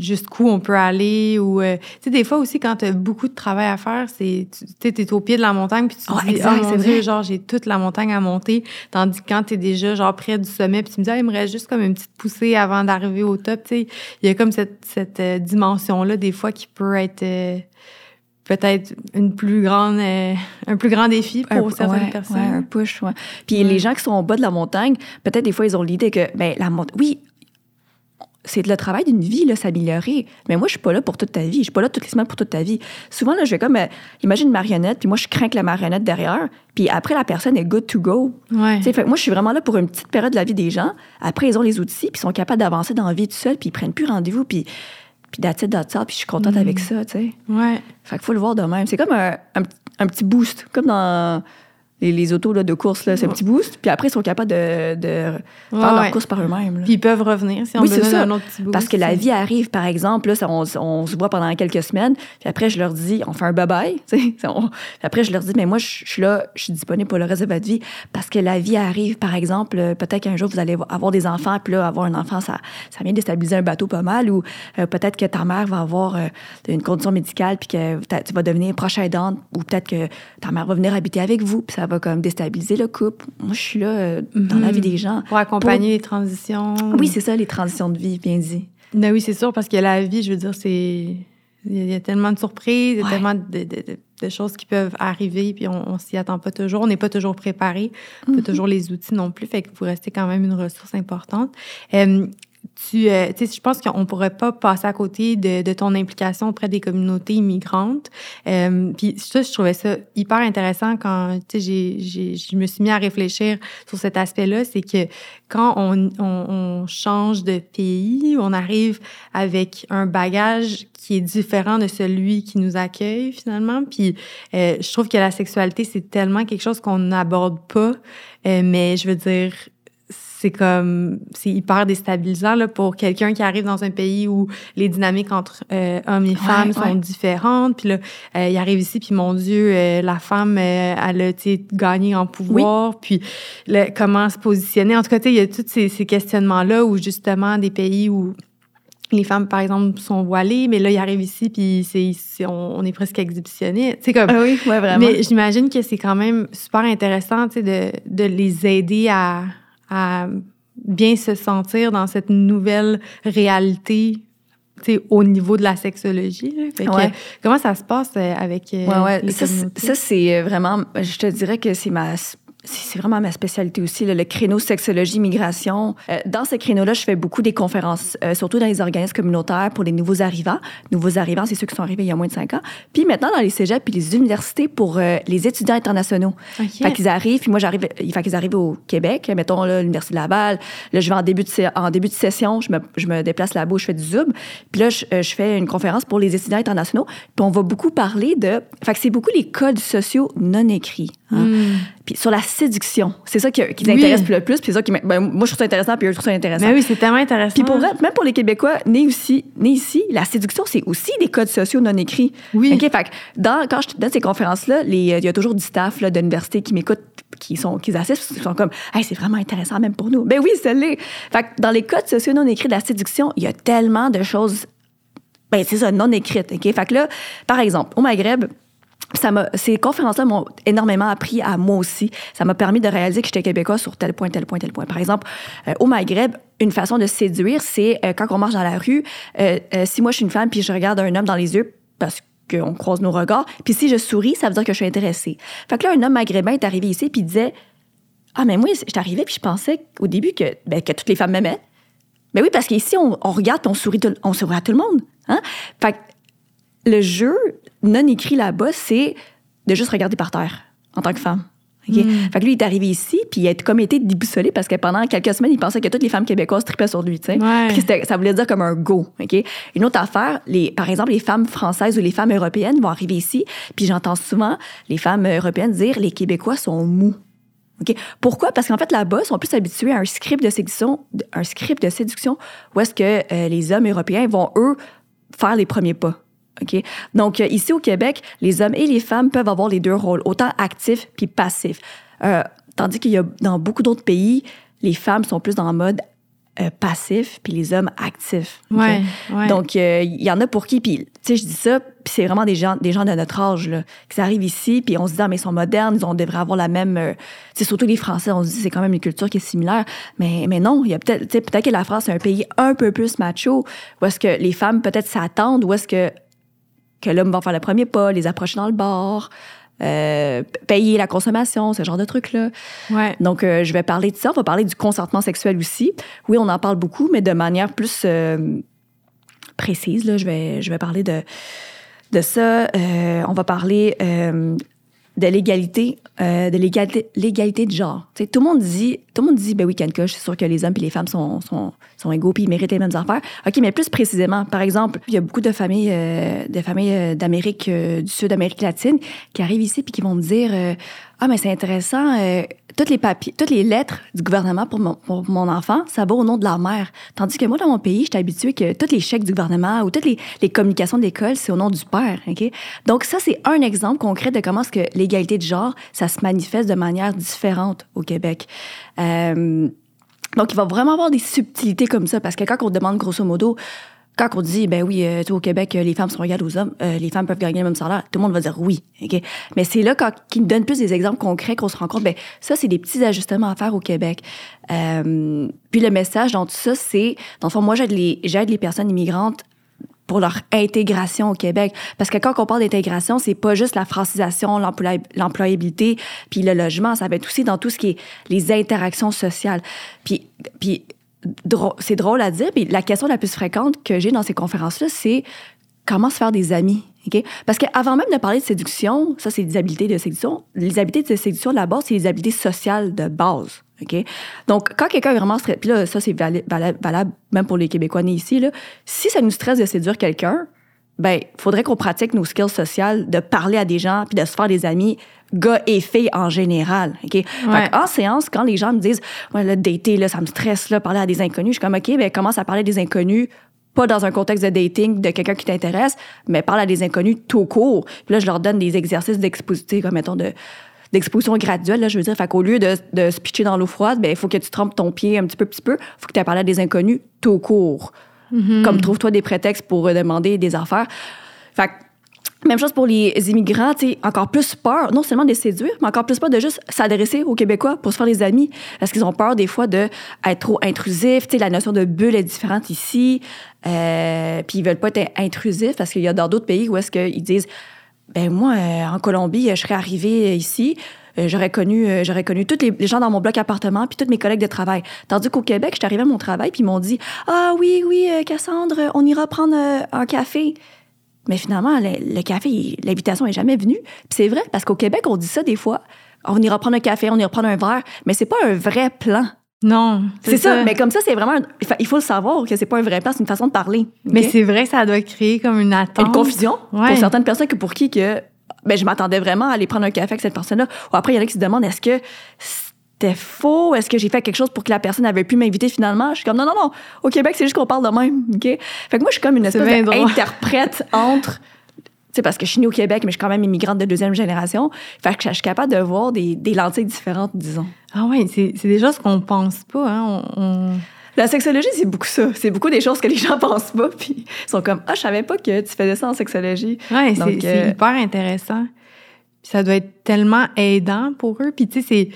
jusqu'où on peut aller. Ou, euh, tu sais, des fois aussi, quand tu as beaucoup de travail à faire, c'est, tu sais, t'es au pied de la montagne, puis tu te Ah, dis, exact, oh mon c'est Dieu, vrai. genre, j'ai toute la montagne à monter. Tandis que quand tu es déjà, genre, près du sommet, puis tu me ah, il me reste juste comme une petite poussée avant d'arriver au top, tu sais. Il y a comme cette, cette euh, dimension-là, des fois, qui peut être. euh, peut-être une plus grande euh, un plus grand défi pour Un- certaines ouais, personnes ouais, un push, ouais. Puis les gens qui sont au bas de la montagne, peut-être des fois, ils ont l'idée que, ben, la montagne, oui, c'est le travail d'une vie, là, s'améliorer. Mais moi, je suis pas là pour toute ta vie. Je suis pas là toutes les semaines pour toute ta vie. Souvent, là, je vais comme, euh, imagine une marionnette, puis moi, je crains que la marionnette derrière, puis après, la personne est good to go. ouais fait moi, je suis vraiment là pour une petite période de la vie des gens. Après, ils ont les outils, puis ils sont capables d'avancer dans la vie tout seuls, puis ils prennent plus rendez-vous, puis, puis that's all, puis je suis contente Mm. avec ça, tu sais. ouais Fait qu'il faut le voir de même. C'est comme un, un, un petit boost, comme dans les, les autos là, de course, là, c'est un petit boost. Puis après, ils sont capables de, de faire Ouais, leur ouais. course par eux-mêmes. Puis ils peuvent revenir si on Oui, c'est besoin ça. autre petit bout. Parce que la vie arrive, par exemple, là, ça, on, on se voit pendant quelques semaines, puis après, je leur dis, on fait un bye-bye. <laughs> puis après, je leur dis, mais moi, je, je suis là, je suis disponible pour le reste de votre vie, parce que la vie arrive, par exemple, euh, peut-être qu'un jour, vous allez avoir des enfants, puis là, avoir un enfant, ça, ça vient déstabiliser un bateau pas mal, ou euh, peut-être que ta mère va avoir euh, une condition médicale, puis que tu vas devenir proche aidante, ou peut-être que ta mère va venir habiter avec vous, puis ça va comme déstabiliser le couple. Moi, je suis là euh, dans la Mhm. vie des gens. Pour accompagner les transitions. Oui, c'est ça, les transitions de vie, bien dit. Ben oui, c'est sûr, parce que la vie, je veux dire, c'est. Il y a- tellement de surprises, il y a Ouais. tellement de, de- de- de choses qui peuvent arriver, puis on, on s'y attend pas toujours. On n'est pas toujours préparé, Mhm. pas toujours les outils non plus, fait que vous restez quand même une ressource importante. Euh, tu, euh, sais, je pense qu'on pourrait pas passer à côté de, de ton implication auprès des communautés immigrantes. Euh, puis ça, je trouvais ça hyper intéressant quand, tu sais, j'ai- j'ai- je me suis mis à réfléchir sur cet aspect-là, c'est que quand on, on, on change de pays, on arrive avec un bagage qui est différent de celui qui nous accueille finalement. Puis euh, je trouve que la sexualité, c'est tellement quelque chose qu'on n'aborde pas, euh, mais je veux dire, c'est comme c'est hyper déstabilisant là, pour quelqu'un qui arrive dans un pays où les dynamiques entre euh, hommes et femmes sont ouais. différentes. Puis là euh, il arrive ici puis mon dieu euh, la femme euh, elle a gagné en pouvoir. Puis le- comment se positionner. En tout cas il y a tous ces, ces questionnements là où justement des pays où les femmes par exemple sont voilées mais là ils arrivent ici puis c'est on, on est presque exhibitionné c'est comme Ah oui, ouais, vraiment. mais j'imagine que c'est quand même super intéressant, tu sais, de, de les aider à, à bien se sentir dans cette nouvelle réalité, tu sais, au niveau de la sexologie. là. Fait que, Ouais. comment ça se passe euh, avec euh, Ouais, ouais. les ça, c'est euh, vraiment, je te dirais que c'est ma, c'est vraiment ma spécialité aussi, là, le créneau sexologie migration. Euh, dans ce créneau-là, je fais beaucoup des conférences, euh, surtout dans les organismes communautaires pour les nouveaux arrivants. Nouveaux arrivants, c'est ceux qui sont arrivés il y a moins de cinq ans. Puis maintenant, dans les cégeps puis les universités pour euh, les étudiants internationaux. OK. Fait qu'ils arrivent, puis moi j'arrive, il fait qu'ils arrivent au Québec, mettons là, l'Université de Laval. Là, je vais en début de, en début de session, je me, je me déplace là-bas, je fais du Zoom. Puis là, je, euh, je fais une conférence pour les étudiants internationaux. Puis on va beaucoup parler de. Fait que c'est beaucoup les codes sociaux non écrits. Hein? Hmm. Puis sur la séduction, c'est ça qui, qui les intéresse le plus. Puis ça qui, ben, moi, je trouve ça intéressant, puis eux, je trouve ça intéressant. Mais ben oui, c'est tellement intéressant. Puis pour même pour les Québécois nés, aussi, nés ici, la séduction, c'est aussi des codes sociaux non écrits. Oui. OK, fait dans, quand je donne ces conférences-là, il y a toujours du staff là, d'université qui m'écoute, qui sont qui assistent, qui sont comme, hey, c'est vraiment intéressant même pour nous. Ben oui, c'est l'est. Fait que dans les codes sociaux non écrits de la séduction, il y a tellement de choses, ben c'est ça, non écrites. OK, fait que là, par exemple, au Maghreb, ces conférences-là m'ont énormément appris à moi aussi. Ça m'a permis de réaliser que j'étais québécois sur tel point, tel point, tel point. Par exemple, euh, au Maghreb, une façon de séduire, c'est euh, quand on marche dans la rue, euh, si moi je suis une femme puis je regarde un homme dans les yeux parce qu'on croise nos regards, puis si je souris, ça veut dire que je suis intéressée. Fait que là, un homme maghrébin est arrivé ici puis disait Ah, mais moi, j'étais arrivé puis je pensais au début que, ben, que toutes les femmes m'aimaient. Mais oui, parce qu'ici, on, on regarde on sourit, on sourit à tout le monde. Hein? Fait que le jeu non écrit là-bas, c'est de juste regarder par terre en tant que femme. Hmm. Fait que lui, il est arrivé ici, puis il a comme été déboussolé parce que pendant quelques semaines, il pensait que toutes les femmes québécoises tripaient sur lui. ça voulait dire comme un go. Une autre affaire, les, par exemple, les femmes françaises ou les femmes européennes vont arriver ici, puis j'entends souvent les femmes européennes dire les Québécois sont mous. Pourquoi? Parce qu'en fait, là-bas, ils sont plus habitués à un script de séduction, un script de séduction où est-ce que euh, les hommes européens vont, eux, faire les premiers pas. OK? Donc, euh, ici au Québec, les hommes et les femmes peuvent avoir les deux rôles, autant actifs puis passifs. Euh, tandis qu'il y a dans beaucoup d'autres pays, les femmes sont plus dans le mode euh, passif puis les hommes actifs. Ouais, Donc, il y en a pour qui, puis tu sais, je dis ça, puis c'est vraiment des gens, des gens de notre âge là, qui arrivent ici, puis on se dit, ah, mais ils sont modernes, ils devraient avoir la même... c'est surtout les Français, on se dit, c'est quand même une culture qui est similaire. Mais, mais non, il y a peut-être, peut-être que la France, c'est un pays un peu plus macho, où est-ce que les femmes peut-être s'attendent, où est-ce que que l'homme va faire le premier pas, les approcher dans le bar, euh, payer la consommation, ce genre de trucs-là. Ouais. Donc, euh, je vais parler de ça. On va parler du consentement sexuel aussi. Oui, on en parle beaucoup, mais de manière plus euh, précise. Là, je, vais, je vais parler de, de ça. on va parler de l'égalité, euh, de l'égalité, l'égalité de genre. tout le monde dit, tout le monde dit, ben oui, Ken c'est sûr que les hommes et les femmes sont, sont, sont égaux puis ils méritent les mêmes affaires. Ok, mais plus précisément, par exemple, il y a beaucoup de familles, euh, de familles euh, d'Amérique du Sud, Amérique latine, qui arrivent ici puis qui vont me dire, ah, mais c'est intéressant. Toutes les papiers, toutes les lettres du gouvernement pour mon, enfant, ça va au nom de la mère. Tandis que moi, dans mon pays, j'étais habituée que tous les chèques du gouvernement ou toutes les, communications de l'école, c'est au nom du père. OK? Donc, ça, c'est un exemple concret de comment est-ce que l'égalité de genre, ça se manifeste de manière différente au Québec. Euh, donc, il va vraiment avoir des subtilités comme ça, parce que quand on demande grosso modo, quand on dit, ben oui, euh, au Québec, les femmes sont égales aux hommes, euh, les femmes peuvent gagner le même salaire, tout le monde va dire oui. ok Mais c'est là qu'ils nous donnent plus des exemples concrets qu'on se rend compte, ben ça, c'est des petits ajustements à faire au Québec. Euh, puis le message dans tout ça, c'est, dans le fond, moi, j'aide les, j'aide les personnes immigrantes pour leur intégration au Québec. Parce que quand on parle d'intégration, c'est pas juste la francisation, l'employabilité, puis le logement, ça va être aussi dans tout ce qui est les interactions sociales. Puis, puis c'est drôle à dire, mais la question la plus fréquente que j'ai dans ces conférences-là, c'est comment se faire des amis. OK? Parce qu'avant même de parler de séduction, ça, c'est des habiletés de séduction. Les habiletés de séduction, de la base, c'est les habiletés sociales de base. Donc, quand quelqu'un est vraiment stressé, puis là, ça, c'est valable, même pour les Québécois nés ici, là, si ça nous stresse de séduire quelqu'un, ben, faudrait qu'on pratique nos skills sociales, de parler à des gens, puis de se faire des amis, gars et filles en général. OK? en séance, quand les gens me disent, ouais, le dater, là, ça me stresse, là, parler à des inconnus, je suis comme, OK, ben, commence à parler des inconnus, pas dans un contexte de dating de quelqu'un qui t'intéresse, mais parle à des inconnus tout court. Puis là, je leur donne des exercices d'exposition, comme mettons, de d'exposition graduelle, là, je veux dire. Fait qu'au lieu de, de se pitcher dans l'eau froide, ben, il faut que tu trempes ton pied un petit peu, petit peu. Faut que tu aies parlé à des inconnus tout court. Mm-hmm. Comme trouve-toi des prétextes pour demander des affaires. Fait même chose pour les immigrants, encore plus peur, non seulement de les séduire, mais encore plus peur de juste s'adresser aux Québécois pour se faire des amis. Parce qu'ils ont peur des fois d'être trop intrusifs. la notion de bulle est différente ici. Euh, puis ils veulent pas être intrusifs parce qu'il y a dans d'autres pays où est-ce qu'ils disent, ben moi, euh, en Colombie, je serais arrivé ici, euh, j'aurais connu, j'aurais connu tous les, gens dans mon bloc appartement puis tous mes collègues de travail. Tandis qu'au Québec, je suis arrivée à mon travail puis ils m'ont dit, ah oui, oui, Cassandre, on ira prendre un café. Mais finalement, le, café, l'invitation est jamais venue. Puis c'est vrai, parce qu'au Québec, on dit ça des fois. On ira prendre un café, on ira prendre un verre, mais c'est pas un vrai plan. Non. C'est ça. Mais comme ça, c'est vraiment. Il faut le savoir que c'est pas un vrai plan, c'est une façon de parler. Mais c'est vrai que ça doit créer comme une attente. Une confusion pour certaines personnes que pour qui que ben, je m'attendais vraiment à aller prendre un café avec cette personne-là. Ou après, il y en a qui se demandent est-ce que c'était faux? Est-ce que j'ai fait quelque chose pour que la personne avait pu m'inviter finalement? Je suis comme non, non, non. Au Québec, c'est juste qu'on parle de même. OK? Fait que moi, je suis comme une espèce d'interprète entre. Tu sais, parce que je suis née au Québec, mais je suis quand même immigrante de deuxième génération. Fait que je suis capable de voir des, des lentilles différentes, disons. Ah oui, c'est des choses qu'on pense pas. Hein? On, La sexologie, c'est beaucoup ça. C'est beaucoup des choses que les gens <laughs> pensent pas. Puis ils sont comme Ah, je savais pas que tu faisais ça en sexologie. Oui, c'est euh... hyper intéressant. Puis ça doit être tellement aidant pour eux. Puis tu sais, c'est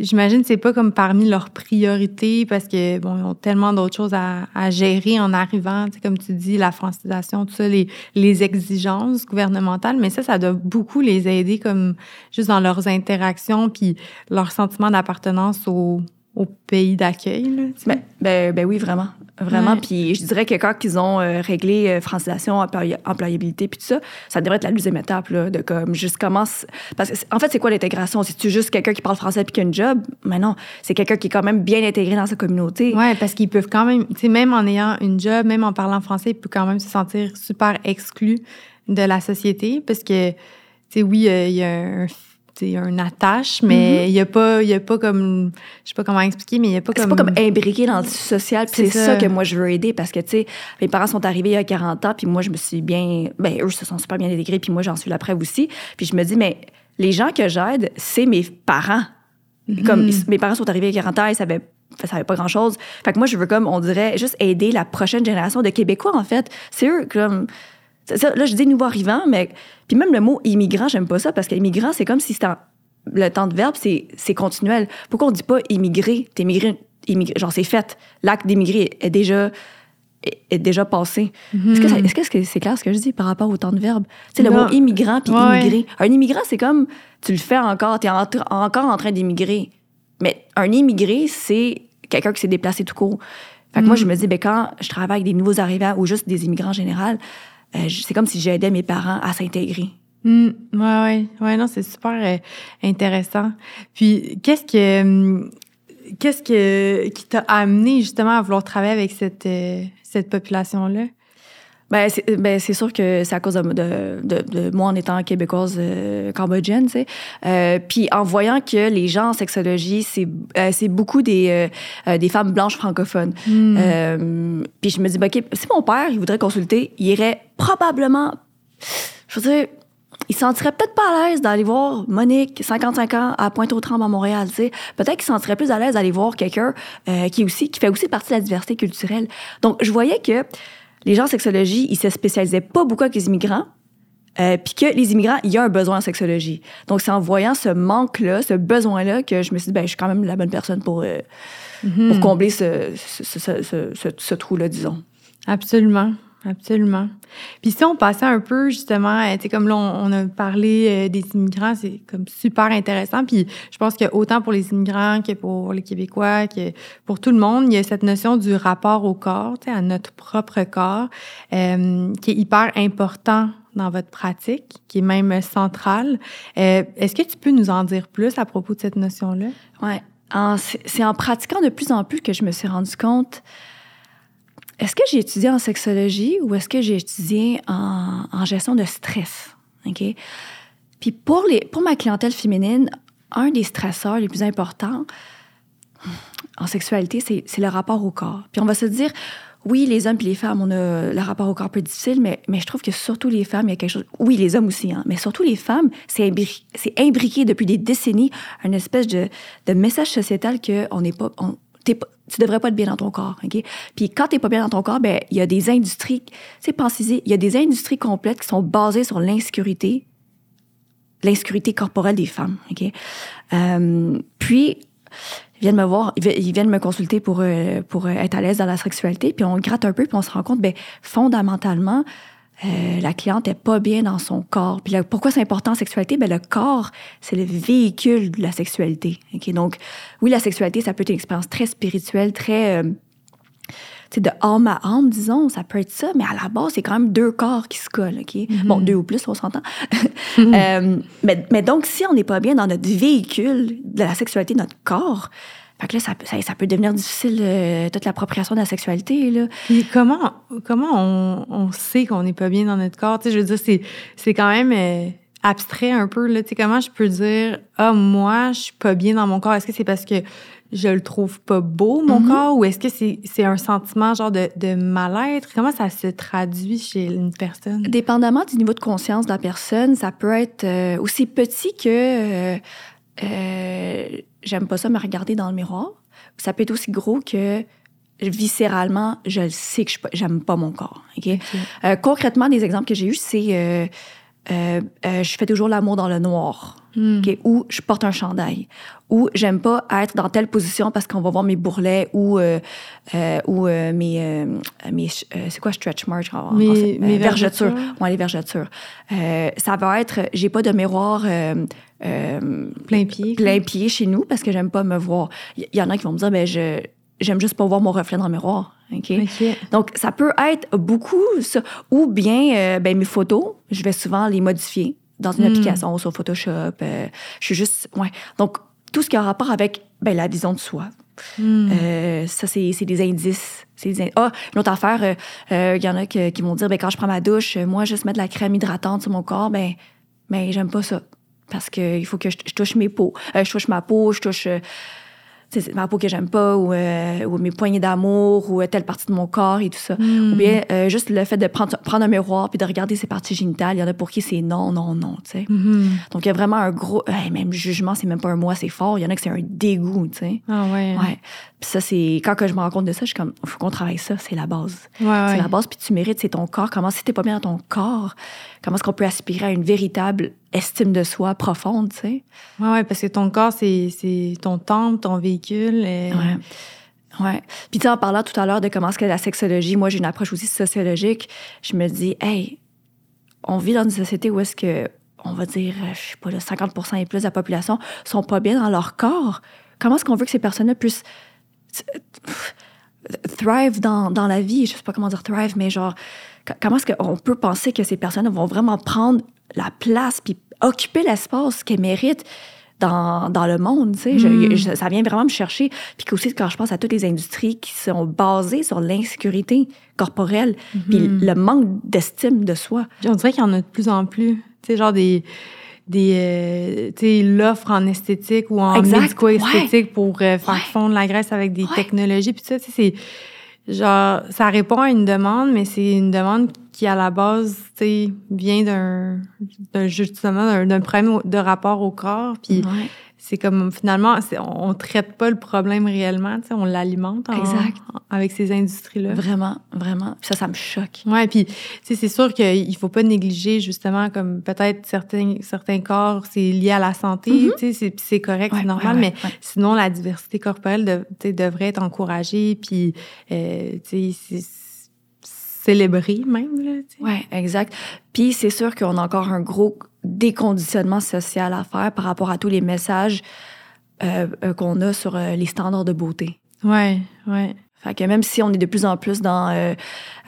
J'imagine que c'est pas comme parmi leurs priorités parce que bon, ils ont tellement d'autres choses à, à, gérer en arrivant, tu sais, comme tu dis, la francisation, tout ça, les, les exigences gouvernementales, mais ça, ça doit beaucoup les aider comme juste dans leurs interactions puis leur sentiment d'appartenance au, au pays d'accueil. Ben, ben, ben, oui, vraiment. Vraiment. Puis je dirais que quand ils ont euh, réglé euh, francisation, employabilité, puis tout ça, ça devrait être la deuxième étape, là, de comme juste commence. Parce que, en fait, c'est quoi l'intégration? C'est-tu juste quelqu'un qui parle français puis qui a un job? Mais non, c'est quelqu'un qui est quand même bien intégré dans sa communauté. Oui, parce qu'ils peuvent quand même, tu sais, même en ayant une job, même en parlant français, ils peuvent quand même se sentir super exclus de la société parce que, tu sais, oui, euh, il y a un un attache, mais il n'y a pas, il y a pas comme, je sais pas comment expliquer, mais il y a pas comme. C'est pas comme imbriqué dans le social. C'est ça. que moi je veux aider parce que tu sais, mes parents sont arrivés il y a 40 ans, puis moi je me suis bien, ben eux se sont super bien intégrés, puis moi j'en suis la preuve aussi. Puis je me dis mais les gens que j'aide, c'est mes parents. Comme mm-hmm. mes parents sont arrivés il y a 40 ans, ils savaient ça savait pas grand chose. Fait que moi, je veux comme, on dirait, juste aider la prochaine génération de Québécois, en fait. C'est eux, comme, là, je dis nouveau arrivant, mais. Puis même le mot immigrant, j'aime pas ça parce qu'immigrant, c'est comme si c'était. Le temps de verbe, c'est continuel. Pourquoi on dit pas immigrer? T'es immigré, genre, c'est fait. L'acte d'immigrer est déjà est déjà passé. Est-ce que c'est clair ce que je dis par rapport au temps de verbe? Tu sais, le mot immigrant puis immigrer. Un immigrant, c'est comme tu le fais encore, tu es encore en train d'immigrer. Mais un immigré, c'est quelqu'un qui s'est déplacé tout court. Fait que moi, je mm-hmm. me dis, ben, quand je travaille avec des nouveaux arrivants ou juste des immigrants en général, euh, c'est comme si j'aidais mes parents à s'intégrer. Mmh, ouais, ouais, ouais, non, c'est super euh, intéressant. Puis, qu'est-ce que, hum, qu'est-ce que, qui t'a amené justement à vouloir travailler avec cette, euh, cette population-là? Ben, c'est, ben, c'est sûr que c'est à cause de, de, de, moi en étant québécoise euh, cambodgienne, tu sais. Euh, puis en voyant que les gens en sexologie, c'est, euh, beaucoup des, euh, des femmes blanches francophones. Mm. puis je me dis, ben, OK, si mon père, il voudrait consulter, il irait probablement, je veux dire, il sentirait peut-être pas à l'aise d'aller voir Monique, 55 ans, à Pointe-aux-Trembles à Montréal. sais. Peut-être qu'il sentirait plus à l'aise d'aller voir quelqu'un qui, aussi, qui fait aussi partie de la diversité culturelle. Donc, je voyais que les gens en sexologie, ils se spécialisaient pas beaucoup avec les immigrants. Euh, puis que les immigrants, il y a un besoin en sexologie. Donc, c'est en voyant ce manque-là, ce besoin-là, que je me suis dit, ben, je suis quand même la bonne personne pour, euh, pour combler ce, ce, ce, ce trou-là, disons. Absolument. Absolument. Puis si on passait un peu justement, euh, tu sais comme là on, a parlé euh, des immigrants, c'est comme super intéressant. Puis je pense que autant pour les immigrants que pour les Québécois, que pour tout le monde, il y a cette notion du rapport au corps, tu sais, à notre propre corps, euh, qui est hyper important dans votre pratique, qui est même centrale. Est-ce que tu peux nous en dire plus à propos de cette notion-là? Ouais. C'est en pratiquant de plus en plus que je me suis rendu compte est-ce que j'ai étudié en sexologie ou est-ce que j'ai étudié en, gestion de stress? OK? Puis pour, les, pour ma clientèle féminine, un des stresseurs les plus importants en sexualité, c'est le rapport au corps. Puis on va se dire, oui, les hommes et les femmes, on a le rapport au corps plus difficile, mais, mais je trouve que surtout les femmes, il y a quelque chose. Oui, les hommes aussi, hein, mais surtout les femmes, c'est imbriqué, depuis des décennies, une espèce de, de message sociétal qu'on n'est pas tu devrais pas être bien dans ton corps, OK? Puis quand t'es pas bien dans ton corps, ben il y a des industries, c'est pensez il y a des industries complètes qui sont basées sur l'insécurité, l'insécurité corporelle des femmes, OK? Euh, puis ils viennent me voir, ils viennent me consulter pour euh, pour être à l'aise dans la sexualité, puis on gratte un peu, puis on se rend compte, ben fondamentalement, euh, la cliente est pas bien dans son corps. Puis pourquoi c'est important en sexualité? Ben, le corps, c'est le véhicule de la sexualité. Okay? Donc, oui, la sexualité, ça peut être une expérience très spirituelle, très... Euh, de âme à âme, disons, ça peut être ça, mais à la base, c'est quand même deux corps qui se collent, OK? Mm-hmm. Bon, deux ou plus, on s'entend. <laughs> Euh, mais, mais donc, si on n'est pas bien dans notre véhicule de la sexualité, notre corps, fait que là, ça, ça, ça peut devenir difficile, euh, toute l'appropriation de la sexualité. Là. Comment, comment on, on sait qu'on n'est pas bien dans notre corps? Tu sais, je veux dire, c'est, c'est quand même euh, abstrait un peu, là. Tu sais, comment je peux dire, ah, moi, je suis pas bien dans mon corps? Est-ce que c'est parce que je le trouve pas beau, mon Mhm. corps, ou est-ce que c'est c'est un sentiment genre de, de mal-être? Comment ça se traduit chez une personne? Dépendamment du niveau de conscience de la personne, ça peut être euh, aussi petit que euh, euh, j'aime pas ça me regarder dans le miroir. Ça peut être aussi gros que viscéralement, je le sais que je j'aime pas mon corps. ok? Euh, concrètement, des exemples que j'ai eus, c'est euh, euh, je fais toujours l'amour dans le noir. Ok? Ou je porte un chandail. Ou j'aime pas être dans telle position parce qu'on va voir mes bourrelets ou, ou mes. mes c'est quoi stretch marks en, en Mes- français? mes Euh, vergetures. vergetures. Ouais, les vergetures. Ça va être. J'ai pas de miroir. Euh, Plein pied. plein pied chez nous parce que j'aime pas me voir. Il y, y en a qui vont me dire, ben je j'aime juste pas voir mon reflet dans le miroir. OK? Donc, ça peut être beaucoup ça. Ou bien, euh, ben, mes photos, je vais souvent les modifier dans une Mm. application sur Photoshop. euh, je suis juste. Ouais. Donc, tout ce qui a rapport avec ben, la vision de soi. Hmm. Euh, ça, c'est des indices. Des in- Ah, une autre affaire, il y en a que- qui vont dire, ben, quand je prends ma douche, moi, juste mettre de la crème hydratante sur mon corps, ben, ben j'aime pas ça. Parce qu'il faut que je, je touche mes peaux. Euh, je touche ma peau, je touche euh, ma peau que j'aime pas, ou, euh, ou mes poignées d'amour, ou euh, telle partie de mon corps et tout ça. Hmm. Ou bien euh, juste le fait de prendre, prendre un miroir puis de regarder ses parties génitales. Il y en a pour qui c'est non, non, non, tu sais. Mhm. Donc, il y a vraiment un gros... hey, même jugement, c'est même pas un moi, c'est fort. Il y en a que c'est un dégoût, tu sais. Ah ouais. Ouais. Puis ça, c'est... Quand que je me rends compte de ça, je suis comme, faut qu'on travaille ça, c'est la base. Ouais, ouais. C'est la base, puis tu mérites, c'est ton corps. Comment, si t'es pas bien dans ton corps, comment est-ce qu'on peut aspirer à une véritable estime de soi profonde, tu sais? Ouais, ouais, parce que ton corps, c'est ton temple, ton véhicule. et- Ouais. Ouais. Puis tu en parlant tout à l'heure de comment est-ce que la sexologie, moi j'ai une approche aussi sociologique, je me dis, hey, on vit dans une société où est-ce que, on va dire, euh, je sais pas, là, 50 et plus de la population sont pas bien dans leur corps. Comment est-ce qu'on veut que ces personnes-là puissent thrive dans, dans la vie? Je sais pas comment dire thrive, mais genre, comment est-ce qu'on peut penser que ces personnes vont vraiment prendre la place puis occuper l'espace qu'elles méritent dans, dans le monde, tu sais? Je- Mm. je- ça vient vraiment me chercher. Puis aussi, quand je pense à toutes les industries qui sont basées sur l'insécurité corporelle puis Mhm. le manque d'estime de soi. Puis on dirait qu'il y en a de plus en plus. Tu sais, genre des. des euh, tu sais, l'offre en esthétique ou en médico-esthétique pour euh, faire Ouais. fondre la graisse avec des Ouais. technologies. Puis ça, tu sais, c'est. Genre, ça répond à une demande, mais c'est une demande qui, à la base, tu vient d'un, justement, d'un, problème de rapport au corps. Puis. C'est comme, finalement, c'est- on, on traite pas le problème réellement, on l'alimente en- Exact. avec ces industries-là. Vraiment, vraiment. Puis ça, ça me choque. Ouais, puis c'est sûr qu'il faut pas négliger justement comme peut-être certains certains corps c'est lié à la santé, tu sais, c'est puis c'est correct, Ouais, c'est normal, ouais, mais ouais, sinon la diversité corporelle de, devrait être encouragée puis euh, c'est- célébrée même là. Oui, exact. Puis c'est sûr qu'on a encore un gros déconditionnement social à faire par rapport à tous les messages euh, euh, qu'on a sur euh, les standards de beauté. Ouais, ouais. Fait que même si on est de plus en plus dans euh,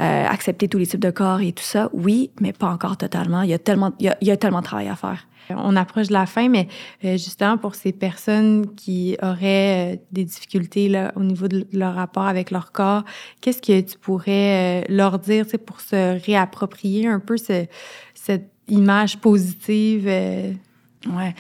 euh, accepter tous les types de corps et tout ça, oui, mais pas encore totalement. Il y a tellement, il y a, il y a tellement de travail à faire. On approche de la fin, mais euh, justement pour ces personnes qui auraient des difficultés là, au niveau de leur rapport avec leur corps, qu'est-ce que tu pourrais leur dire pour se réapproprier un peu ce- cette image positive? euh? Ouais.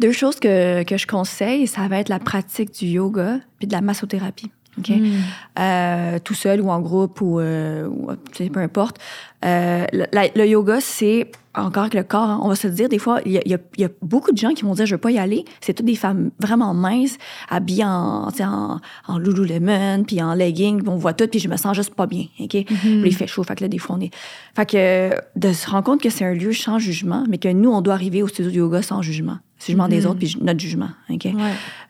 Deux choses que, que je conseille, ça va être la pratique du yoga puis de la massothérapie. OK? Mm. Euh, tout seul ou en groupe ou, euh, ou, peu importe. La- le yoga, c'est encore avec le corps. hein. on va se dire, des fois, il y a, y y beaucoup de gens qui vont dire je veux pas y aller. C'est toutes des femmes vraiment minces, habillées en, en, en Lululemon, puis en legging, puis on voit tout, puis je me sens juste pas bien. OK? Puis il fait chaud, fait que là, des fois, on est. Fait que de se rendre compte que c'est un lieu sans jugement, mais que nous, on doit arriver au studio de yoga sans jugement. Jugement des autres, puis ju- notre jugement. OK? Ouais.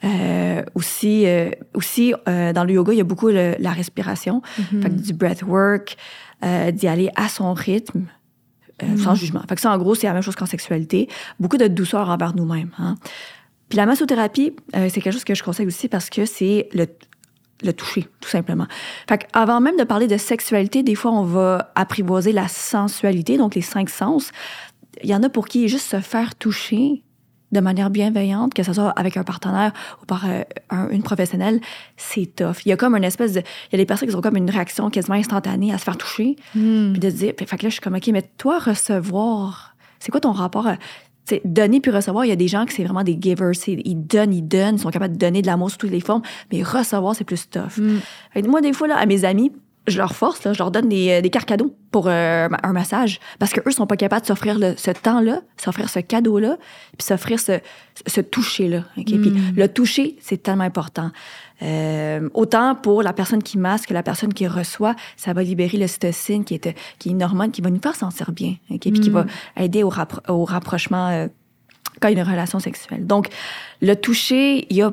Euh, aussi, euh, aussi euh, dans le yoga, il y a beaucoup le- la respiration, Mhm. fait que du breathwork, euh, d'y aller à son rythme, euh, sans jugement. Fait que ça, en gros, c'est la même chose qu'en sexualité. Beaucoup de douceur envers nous-mêmes. Hein. Puis la massothérapie, euh, c'est quelque chose que je conseille aussi parce que c'est le, le toucher, tout simplement. Fait avant même de parler de sexualité, des fois, on va apprivoiser la sensualité, donc les cinq sens. Il y en a pour qui juste se faire toucher de manière bienveillante, que ce soit avec un partenaire ou par euh, un- une professionnelle, c'est tough. Il y a comme une espèce de... Il y a des personnes qui ont comme une réaction quasiment instantanée à se faire toucher, Mm. puis de se dire... Fait que là, je suis comme, OK, mais toi, recevoir, c'est quoi ton rapport à... Donner puis recevoir, il y a des gens qui c'est vraiment des givers. Ils donnent, ils donnent, ils sont capables de donner de l'amour sous toutes les formes, mais recevoir, c'est plus tough. Fait que moi, des fois, là, à mes amis, je leur force, là, je leur donne des, des cartes cadeaux pour euh, un massage parce qu'eux sont pas capables de s'offrir le- ce temps-là, s'offrir ce cadeau-là, puis s'offrir ce, ce toucher-là. ok? Puis le toucher, c'est tellement important. Euh, autant pour la personne qui masse que la personne qui reçoit, ça va libérer l'ocytocine, qui est, qui est une hormone qui va nous faire sentir bien, ok? puis qui va aider au, rappro- au rapprochement euh, quand il y a une relation sexuelle. Donc, le toucher, il y a...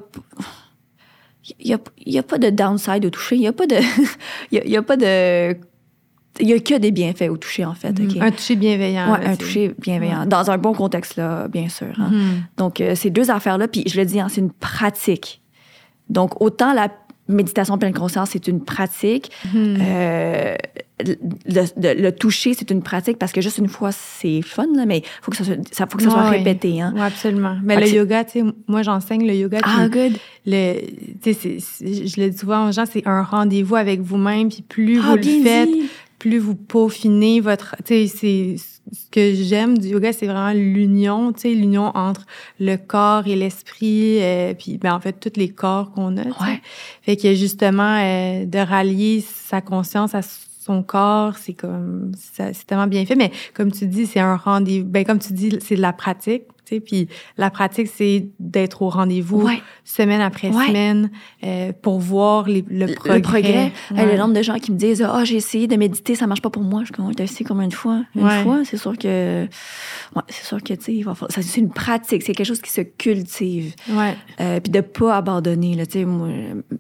Il n'y a, y a pas de downside au toucher. Il n'y a pas de. Il y a, il y a pas de. <laughs> Il n'y a que des bienfaits au toucher, en fait. ok? Un toucher bienveillant. Là, un toucher bienveillant. Dans un bon contexte, là, bien sûr. hein. Mhm. Donc, euh, ces deux affaires-là, puis je le dis, hein, c'est une pratique. Donc, autant la méditation pleine conscience, c'est une pratique. Mhm. euh, le, le- le toucher, c'est une pratique parce que juste une fois, c'est fun, là, mais il faut que ça, faut que ça soit répété. Hein. Oui, absolument. Mais Fait le yoga, tu sais, moi, j'enseigne le yoga. Ah, good. le, tu sais, c'est- c'est- je le dis souvent aux gens, c'est un rendez-vous avec vous-même. Puis plus Ah, vous le faites, dit. Plus vous peaufinez votre. Tu sais, c'est ce que j'aime du yoga, c'est vraiment l'union, tu sais, l'union entre le corps et l'esprit, euh, puis ben, en fait tous les corps qu'on a. Ouais. Fait que justement euh, de rallier sa conscience à son corps, c'est comme c'est tellement bien fait. Mais comme tu dis, c'est un rendez-vous. Ben comme tu dis, c'est de la pratique. Tu sais, puis la pratique, c'est d'être au rendez-vous Ouais. semaine après Ouais. semaine euh, pour voir les- le progrès. Le progrès. Hey, Ouais. le nombre de gens qui me disent Ah, j'ai essayé de méditer, ça marche pas pour moi. Je suis comme, t'as essayé combien de fois Une fois, c'est sûr que. C'est sûr que, tu sais, falloir- c'est une pratique, c'est quelque chose qui se cultive. Euh, puis de pas abandonner. Là, tu sais, moi,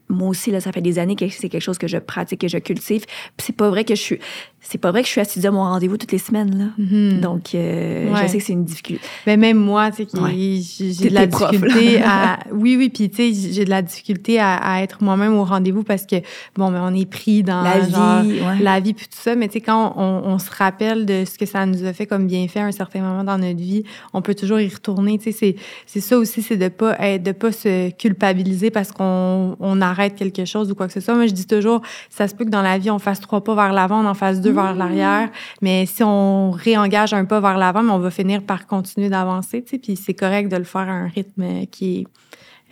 moi aussi, là, ça fait des années que c'est quelque chose que je pratique et je cultive. Puis c'est pas vrai que je suis. C'est pas vrai que je suis assise à mon rendez-vous toutes les semaines. Là. Mhm. Donc, euh, Ouais. je sais que c'est une difficulté. Ben même moi, tu sais, Ouais. j'ai de la prof, difficulté à. <laughs> Oui, oui, puis tu sais, j'ai de la difficulté à, à être moi-même au rendez-vous parce que bon, ben on est pris dans La vie, ouais. la vie puis tout ça. Mais tu sais, quand on, on se rappelle de ce que ça nous a fait comme bienfait à un certain moment dans notre vie, on peut toujours y retourner. Tu sais, c'est c'est ça aussi, c'est de pas être, de pas se culpabiliser parce qu'on on arrête quelque chose ou quoi que ce soit. Moi, je dis toujours, ça se peut que dans la vie on fasse trois pas vers l'avant, on en fasse deux. Vers l'arrière. Mais si on réengage un pas vers l'avant, on va finir par continuer d'avancer, tu sais. Puis c'est correct de le faire à un rythme qui est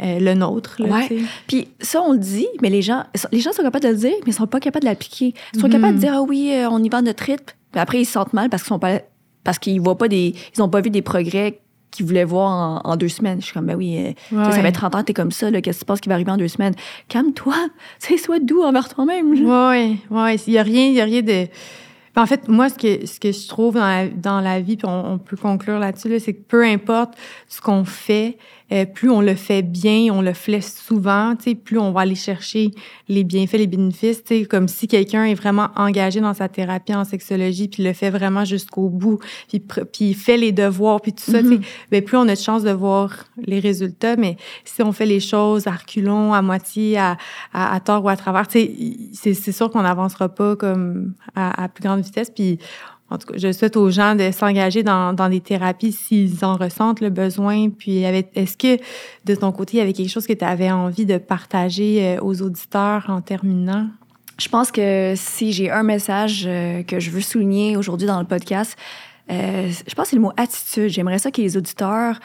euh, le nôtre, là, Ouais. Puis ça, on le dit, mais les gens, les gens sont capables de le dire, mais ils sont pas capables de l'appliquer. Ils sont Mhm. capables de dire, ah oui, euh, on y va à notre rythme. Puis après, ils se sentent mal parce qu'ils sont pas, parce qu'ils voient pas des, ils ont pas vu des progrès qu'ils voulaient voir en, en deux semaines. Je suis comme, ben oui, euh, Ouais. ça fait 30 ans t'es comme ça, qu'est-ce qui se passe qui va arriver en deux semaines? Calme-toi, <laughs> sais, sois doux envers toi-même. Oui, ouais, il y a rien, il y a rien de. Ben, En fait, moi, ce que, ce que je trouve dans la, dans la vie, puis on, on peut conclure là-dessus, là, c'est que peu importe ce qu'on fait, euh, plus on le fait bien, on le fait souvent, tu sais, plus on va aller chercher les bienfaits, les bénéfices, tu sais, comme si quelqu'un est vraiment engagé dans sa thérapie en sexologie, puis le fait vraiment jusqu'au bout, puis, puis fait les devoirs, puis tout ça, tu sais, ben, plus on a de chance de voir les résultats, mais si on fait les choses à reculons, à moitié, à, à, à tort ou à travers, tu sais, c'est c'est sûr qu'on n'avancera pas comme à, à plus grande vitesse. Puis, en tout cas, je souhaite aux gens de s'engager dans, des thérapies s'ils en ressentent le besoin. Puis, est-ce que de ton côté, il y avait quelque chose que tu avais envie de partager euh, aux auditeurs en terminant? Je pense que si j'ai un message euh, que je veux souligner aujourd'hui dans le podcast, euh, je pense que c'est le mot attitude. J'aimerais ça que les auditeurs,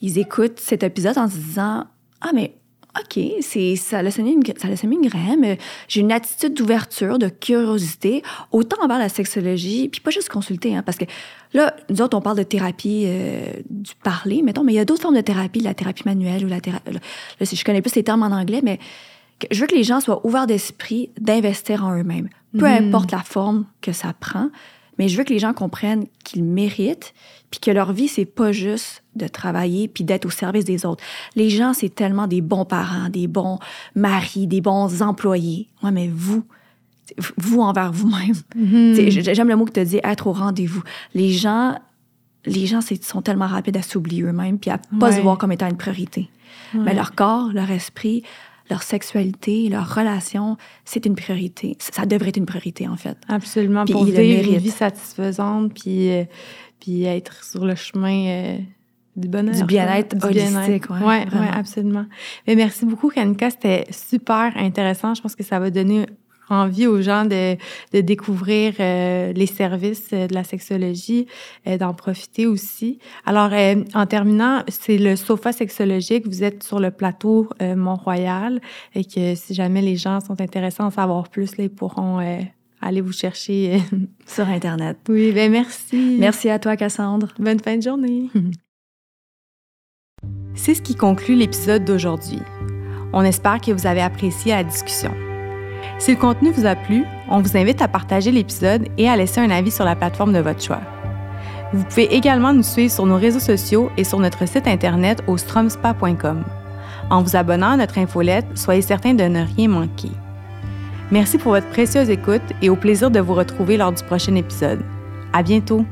ils écoutent cet épisode en se disant Ah, mais OK, c'est, ça a semé une, ça a semé une graine. mais J'ai une attitude d'ouverture, de curiosité, autant envers la sexologie, puis pas juste consulter, hein, parce que là, nous autres, on parle de thérapie euh, du parler, mettons, mais il y a d'autres formes de thérapie, la thérapie manuelle ou la thérapie. Là, je connais plus les termes en anglais, mais je veux que les gens soient ouverts d'esprit d'investir en eux-mêmes. Peu Mhm. importe la forme que ça prend, mais je veux que les gens comprennent qu'ils méritent, puis que leur vie, c'est pas juste de travailler puis d'être au service des autres. Les gens, c'est tellement des bons parents, des bons maris, des bons employés. Ouais, mais vous, vous envers vous-même. Mhm. J'aime le mot que tu as dit, être au rendez-vous. Les gens, les gens sont tellement rapides à s'oublier eux-mêmes puis à pas Ouais. se voir comme étant une priorité. Mais leur corps, leur esprit, leur sexualité, leur relation, c'est une priorité. Ça devrait être une priorité, en fait. Absolument. Puis pour vivre une vie satisfaisante, puis, euh, puis être sur le chemin euh, du bonheur. Du bien-être Du holistique, ouais, ouais, vraiment. ouais, absolument. Mais merci beaucoup, Kanika. C'était super intéressant. Je pense que ça va donner envie aux gens de, de découvrir euh, les services de la sexologie, d'en profiter aussi. Alors, en terminant, c'est le sofa sexologique. Vous êtes sur le plateau Mont-Royal et que si jamais les gens sont intéressés à en savoir plus, là, ils pourront aller vous chercher <laughs> sur Internet. Oui, ben merci. Merci à toi, Cassandre. Bonne fin de journée. <laughs> C'est ce qui conclut l'épisode d'aujourd'hui. On espère que vous avez apprécié la discussion. Si le contenu vous a plu, on vous invite à partager l'épisode et à laisser un avis sur la plateforme de votre choix. Vous pouvez également nous suivre sur nos réseaux sociaux et sur notre site internet au stromspa.com. En vous abonnant à notre infolette, soyez certain de ne rien manquer. Merci pour votre précieuse écoute et au plaisir de vous retrouver lors du prochain épisode. À bientôt!